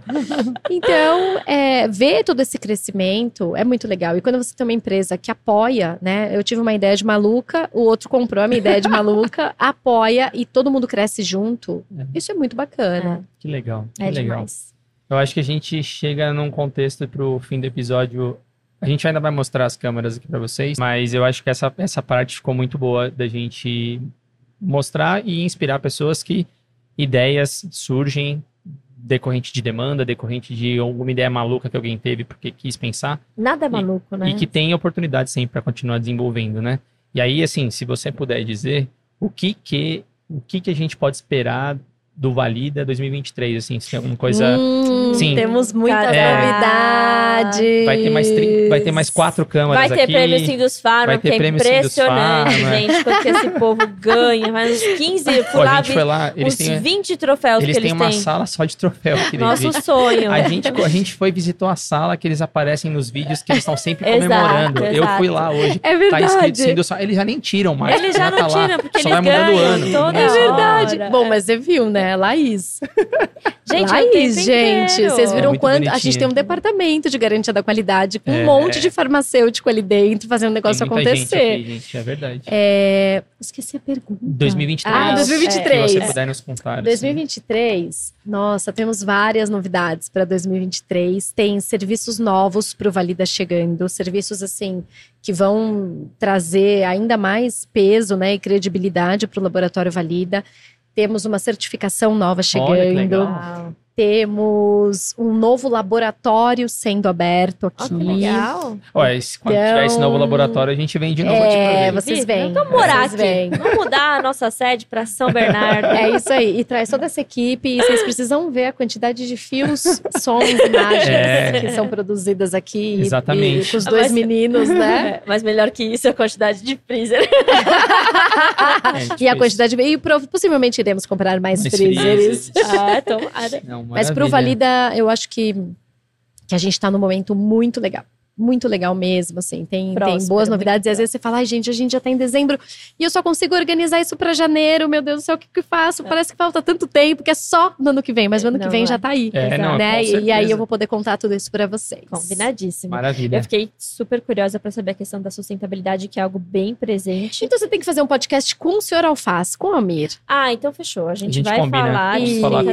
Então, é, ver todo esse crescimento é muito legal. E quando você tem uma empresa que apoia, né? Eu tive uma ideia de maluca, o outro comprou a minha ideia de maluca, apoia e todo mundo cresce junto. É. Isso é muito bacana. Que legal, que É legal. demais. Eu acho que a gente chega num contexto pro fim do episódio. A gente ainda vai mostrar as câmeras aqui para vocês, mas eu acho que essa, essa parte ficou muito boa da gente mostrar e inspirar pessoas que ideias surgem decorrente de demanda, decorrente de alguma ideia maluca que alguém teve porque quis pensar Nada é maluco, né? e que tem oportunidade sempre para continuar desenvolvendo, né? E aí, assim, se você puder dizer o que que o que que a gente pode esperar do Valida 2023, assim, se tem alguma coisa Hum, Sim. Temos muitas É. novidades. Vai ter mais, tri- vai ter mais quatro câmaras Vai ter aqui. prêmio Sim dos Farma, vai ter que é prêmio Sim dos impressionante, Farma. gente, quanto que esse povo ganha. Vai uns 15, Pô, fui a lá, gente vi foi lá, eles uns têm, 20 troféus eles que têm eles uma têm. sala só de troféu. Que Nosso eles, sonho. a, gente, a gente foi visitou a sala que eles aparecem nos vídeos que eles estão sempre Exato, comemorando. Eu exato. fui lá hoje. É Tá verdade. escrito Sim dos Farma. Eles já nem tiram mais. Eles já tá não lá. tiram, porque Só eles vai mudando o ano. É verdade. hora. Bom, mas você viu, né? Laís. Gente, é Laís, gente. Vocês É viram muito quanto. A gente tem um departamento de garantia da qualidade com um É. monte de farmacêutico ali dentro fazendo o negócio Tem muita acontecer. Gente aqui, gente, é verdade. É, Esqueci a pergunta. 2023. Ah, É, 2023. Se você puder nos contar. assim. 2023, nossa, temos várias novidades para 2023. Tem serviços novos para o Valida chegando, serviços assim que vão trazer ainda mais peso, né, e credibilidade para o laboratório Valida. Temos uma certificação nova Olha que chegando. legal. Temos um novo laboratório sendo aberto aqui. Ó, que legal. Ó, esse- quando Então- tiver esse novo laboratório, a gente vem de novo aqui pra É, ver. vocês vêm. Vamos morar vocês aqui. vêm. Vamos mudar a nossa sede para São Bernardo. É isso aí. E traz toda essa equipe. E vocês precisam ver a quantidade de fios, sons, imagens É. que são produzidas aqui. e- Exatamente. E, com os dois Mas- meninos, né? É, Mas melhor que isso é a quantidade de freezer. É, E a quantidade. E possivelmente iremos comprar mais Mais freezers. freezers. ah, tomara. Não, Mas pro maravilha. Valida, eu acho que, que a gente tá num momento muito legal. Muito legal mesmo, assim. Tem, tem Próspero, boas novidades. E às vezes você fala, ai, gente, a gente já tá em dezembro e eu só consigo organizar isso pra janeiro. Meu Deus do céu, o que que eu faço? Parece que falta tanto tempo, que é só no ano que vem. Mas no ano que Não, vem é. já tá aí. É, não, né? E- aí eu vou poder contar tudo isso pra vocês. Combinadíssimo. Maravilha. Eu fiquei super curiosa para saber a questão da sustentabilidade, que é algo bem presente. Então você tem que fazer um podcast com o senhor Alface, com o Amir. Ah, então fechou. A gente, gente vai combina. falar de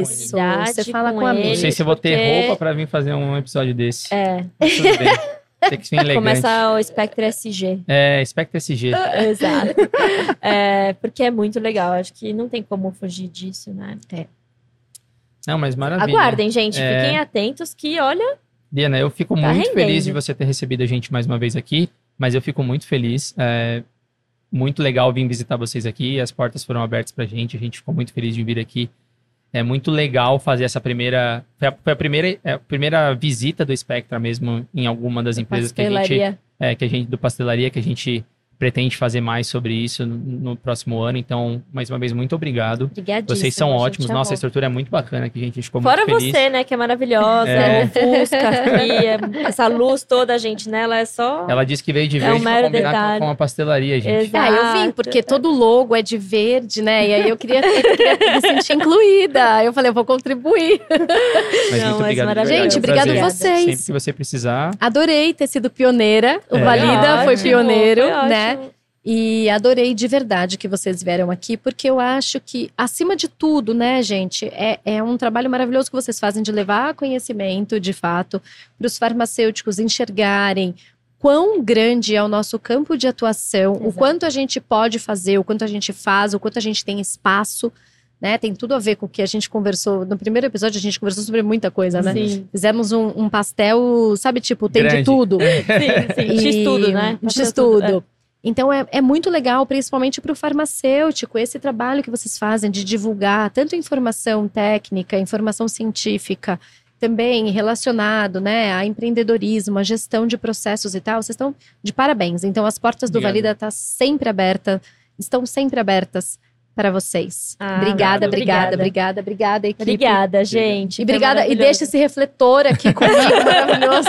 sustentabilidade Você fala com, com a ele. Miri. Não sei se eu vou ter porque- roupa pra vir fazer um episódio desse. É, Mas Tudo bem. Tem que ser elegante. começa o Spectre SG. É, Spectre SG. Exato. É, porque é muito legal. Acho que não tem como fugir disso, né? Não, mas maravilha. Aguardem, gente. É. Fiquem atentos que, olha, Diana, eu fico Tá muito feliz rendendo. de você ter recebido a gente mais uma vez aqui, mas eu fico muito feliz. É muito legal vir visitar vocês aqui. As portas foram abertas pra gente, a gente ficou muito feliz de vir aqui. É muito legal fazer essa primeira. Foi a, foi a primeira, é a primeira visita do Spectra mesmo em alguma das empresas que a gente pastelaria. é, que a gente do pastelaria que a gente pretende fazer mais sobre isso no, no próximo ano. Então, mais uma vez, muito obrigado. Vocês são a ótimos. Nossa, a estrutura é muito bacana aqui, gente. A gente ficou Fora muito feliz. você, né, que é maravilhosa, É. o Fusca aqui, é- essa luz toda, gente, nela é só... Ela disse que veio de É verde um pra combinar com- detalhe. com a pastelaria, gente. Exato. Ah, eu vim, porque todo logo é de verde, né? E aí eu queria, eu queria me sentir incluída. Eu falei, eu vou contribuir. Mas Não, muito mas obrigado. Gente, é um obrigado prazer. vocês. Sempre que você precisar. Adorei ter sido pioneira. O É. Valida foi Ótimo, pioneiro, Foi né? Ótimo. E adorei de verdade que vocês vieram aqui, porque eu acho que, acima de tudo, né, gente, é, é um trabalho maravilhoso que vocês fazem de levar conhecimento, de fato, para os farmacêuticos enxergarem quão grande é o nosso campo de atuação, o Exato. quanto a gente pode fazer, o quanto a gente faz, o quanto a gente tem espaço. Né, tem tudo a ver com o que a gente conversou. No primeiro episódio, a gente conversou sobre muita coisa, né? Sim, Fizemos um, um pastel, sabe, tipo, tem de Grande. tudo. sim, sim. X tudo, né? X tudo. Então é, é muito legal, principalmente para o farmacêutico, esse trabalho que vocês fazem de divulgar tanto informação técnica, informação científica, também relacionado né, a empreendedorismo, a gestão de processos e tal. Vocês estão de parabéns. Então as portas do Obrigado. Valida estão sempre abertas, estão sempre abertas para vocês. Ah, obrigada, obrigada. obrigada, obrigada, obrigada, equipe. Obrigada, gente. E obrigada, e deixa esse refletor aqui comigo, maravilhoso.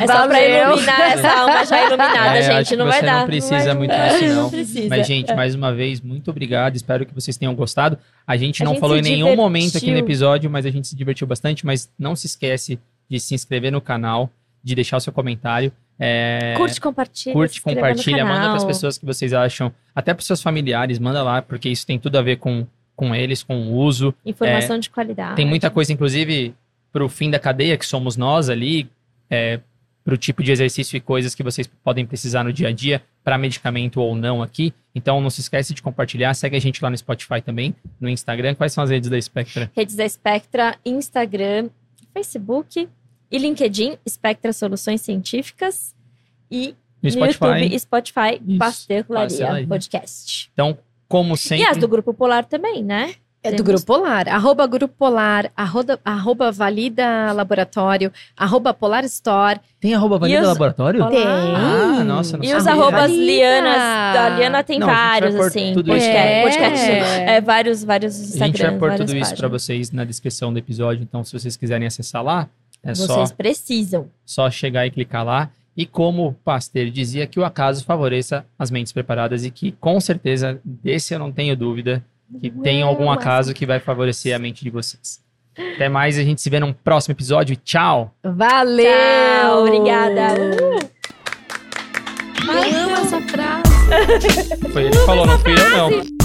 É só pra Valeu. iluminar essa alma já iluminada, É, acho gente. que Não vai você dar. não precisa vai- muito é, disso, não. Não precisa. Mas, gente, mais uma vez, muito obrigado. Espero que vocês tenham gostado. A gente A não gente falou em nenhum divertiu. momento aqui no episódio, mas a gente se divertiu bastante. Mas não se esquece de se inscrever no canal, de deixar o seu comentário. É, Curte, compartilha. curte, compartilha, manda para as pessoas que vocês acham, até para seus familiares, manda lá, porque isso tem tudo a ver com, com eles, com o uso. Informação de qualidade. Tem muita coisa, inclusive, pro fim da cadeia, que somos nós ali, é, pro tipo de exercício e coisas que vocês podem precisar no dia a dia, para medicamento ou não aqui. Então, não se esquece de compartilhar. Segue a gente lá no Spotify também, no Instagram. Quais são as redes da Spectra? Redes da Spectra, Instagram, Facebook e LinkedIn, Spectra Soluções Científicas. E No Spotify. YouTube e Spotify, Isso, Pastelaria. Podcast. Então, como sempre. E as do Grupo Polar também, né? É do Grupo Polar. Arroba Grupo Polar, arroba, arroba Valida Laboratório, arroba Polar Store. Tem arroba Valida Valida Laboratório? Tem. Ah, nossa, não E os arrobas Valida. Lianas, da Liana tem Não, a vários, assim. tudo podcast, isso. podcast, É. é, vários, vários A gente vai pôr tudo isso para páginas. vocês na descrição do episódio. Então, se vocês quiserem acessar lá, é só Vocês precisam. só chegar e clicar lá. E como o Pasteur dizia, que o acaso favoreça as mentes preparadas e que, com certeza, desse eu não tenho dúvida, que tem algum acaso que vai favorecer a mente de vocês. Até mais, a gente se vê num próximo episódio. Tchau! Valeu! Tchau, obrigada. Eu amo essa frase. Foi ele que falou, não fui eu, não.